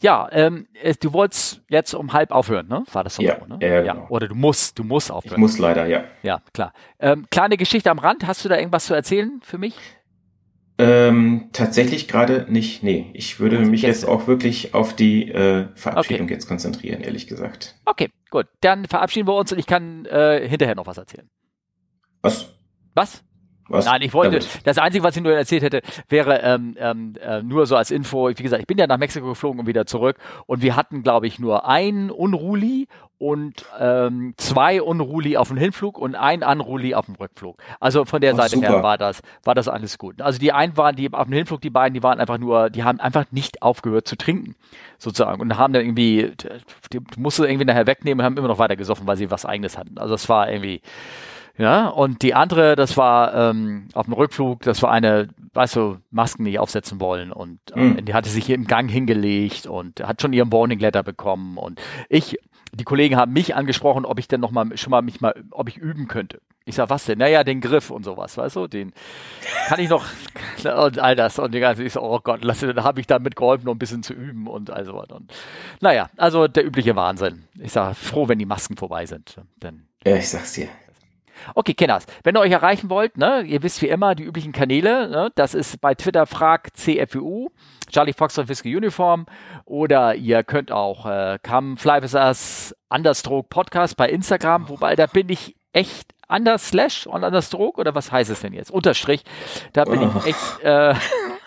Ja, ähm, du wolltest jetzt um halb aufhören, ne? War das so? Ja, ne? ja, genau. Oder du musst, du musst aufhören. Ich muss leider, ja. Ja, klar. Ähm, kleine Geschichte am Rand. Hast du da irgendwas zu erzählen für mich? Ähm, tatsächlich gerade nicht. Nee, ich würde mich jetzt, jetzt auch wirklich auf die äh, Verabschiedung okay. jetzt konzentrieren, ehrlich gesagt. Okay, gut. Dann verabschieden wir uns und ich kann äh, hinterher noch was erzählen. Was? Was? Was? Nein, ich wollte, Damit. das Einzige, was ich nur erzählt hätte, wäre ähm, ähm, äh, nur so als Info, wie gesagt, ich bin ja nach Mexiko geflogen und wieder zurück und wir hatten, glaube ich, nur einen Unruly und ähm, zwei Unruly auf dem Hinflug und ein Unruly auf dem Rückflug. Also von der oh, Seite super. her war das, war das alles gut. Also die einen waren, die auf dem Hinflug, die beiden, die waren einfach nur, die haben einfach nicht aufgehört zu trinken, sozusagen. Und haben dann irgendwie, die musste irgendwie nachher wegnehmen und haben immer noch weiter gesoffen, weil sie was eigenes hatten. Also es war irgendwie, ja, und die andere, das war ähm, auf dem Rückflug, das war eine, weißt du, Masken nicht aufsetzen wollen und äh, mhm. die hatte sich hier im Gang hingelegt und hat schon ihren Warning Letter bekommen und ich, die Kollegen haben mich angesprochen, ob ich denn noch mal schon mal mich mal, ob ich üben könnte. Ich sag, was denn? Naja, den Griff und sowas, weißt du, den kann ich noch und all das und die ganze, ich so, oh Gott, lass, da habe ich da mitgeholfen, um ein bisschen zu üben und all so und naja, also der übliche Wahnsinn. Ich sag, froh, wenn die Masken vorbei sind, denn ja, ich sag's dir. Okay, Kenners, wenn ihr euch erreichen wollt, ne, ihr wisst wie immer die üblichen Kanäle, ne, das ist bei Twitter frag CFU, Charlie Fox und Whisky Uniform, oder ihr könnt auch äh, Come Fly With Us Understroke Podcast bei Instagram, wobei da bin ich echt under slash und stroke oder was heißt es denn jetzt? Unterstrich. Da bin oh. ich echt. Äh,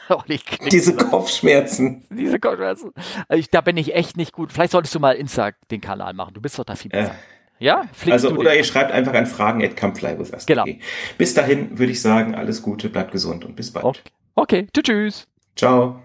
diese Kopfschmerzen. Diese Kopfschmerzen. Also ich, da bin ich echt nicht gut. Vielleicht solltest du mal Insta den Kanal machen. Du bist doch da viel besser. Ja, also oder ihr schreibt einfach an Fragen at. Genau. Bis dahin würde ich sagen, alles Gute, bleibt gesund und bis bald. Okay, okay. tschüss. Ciao.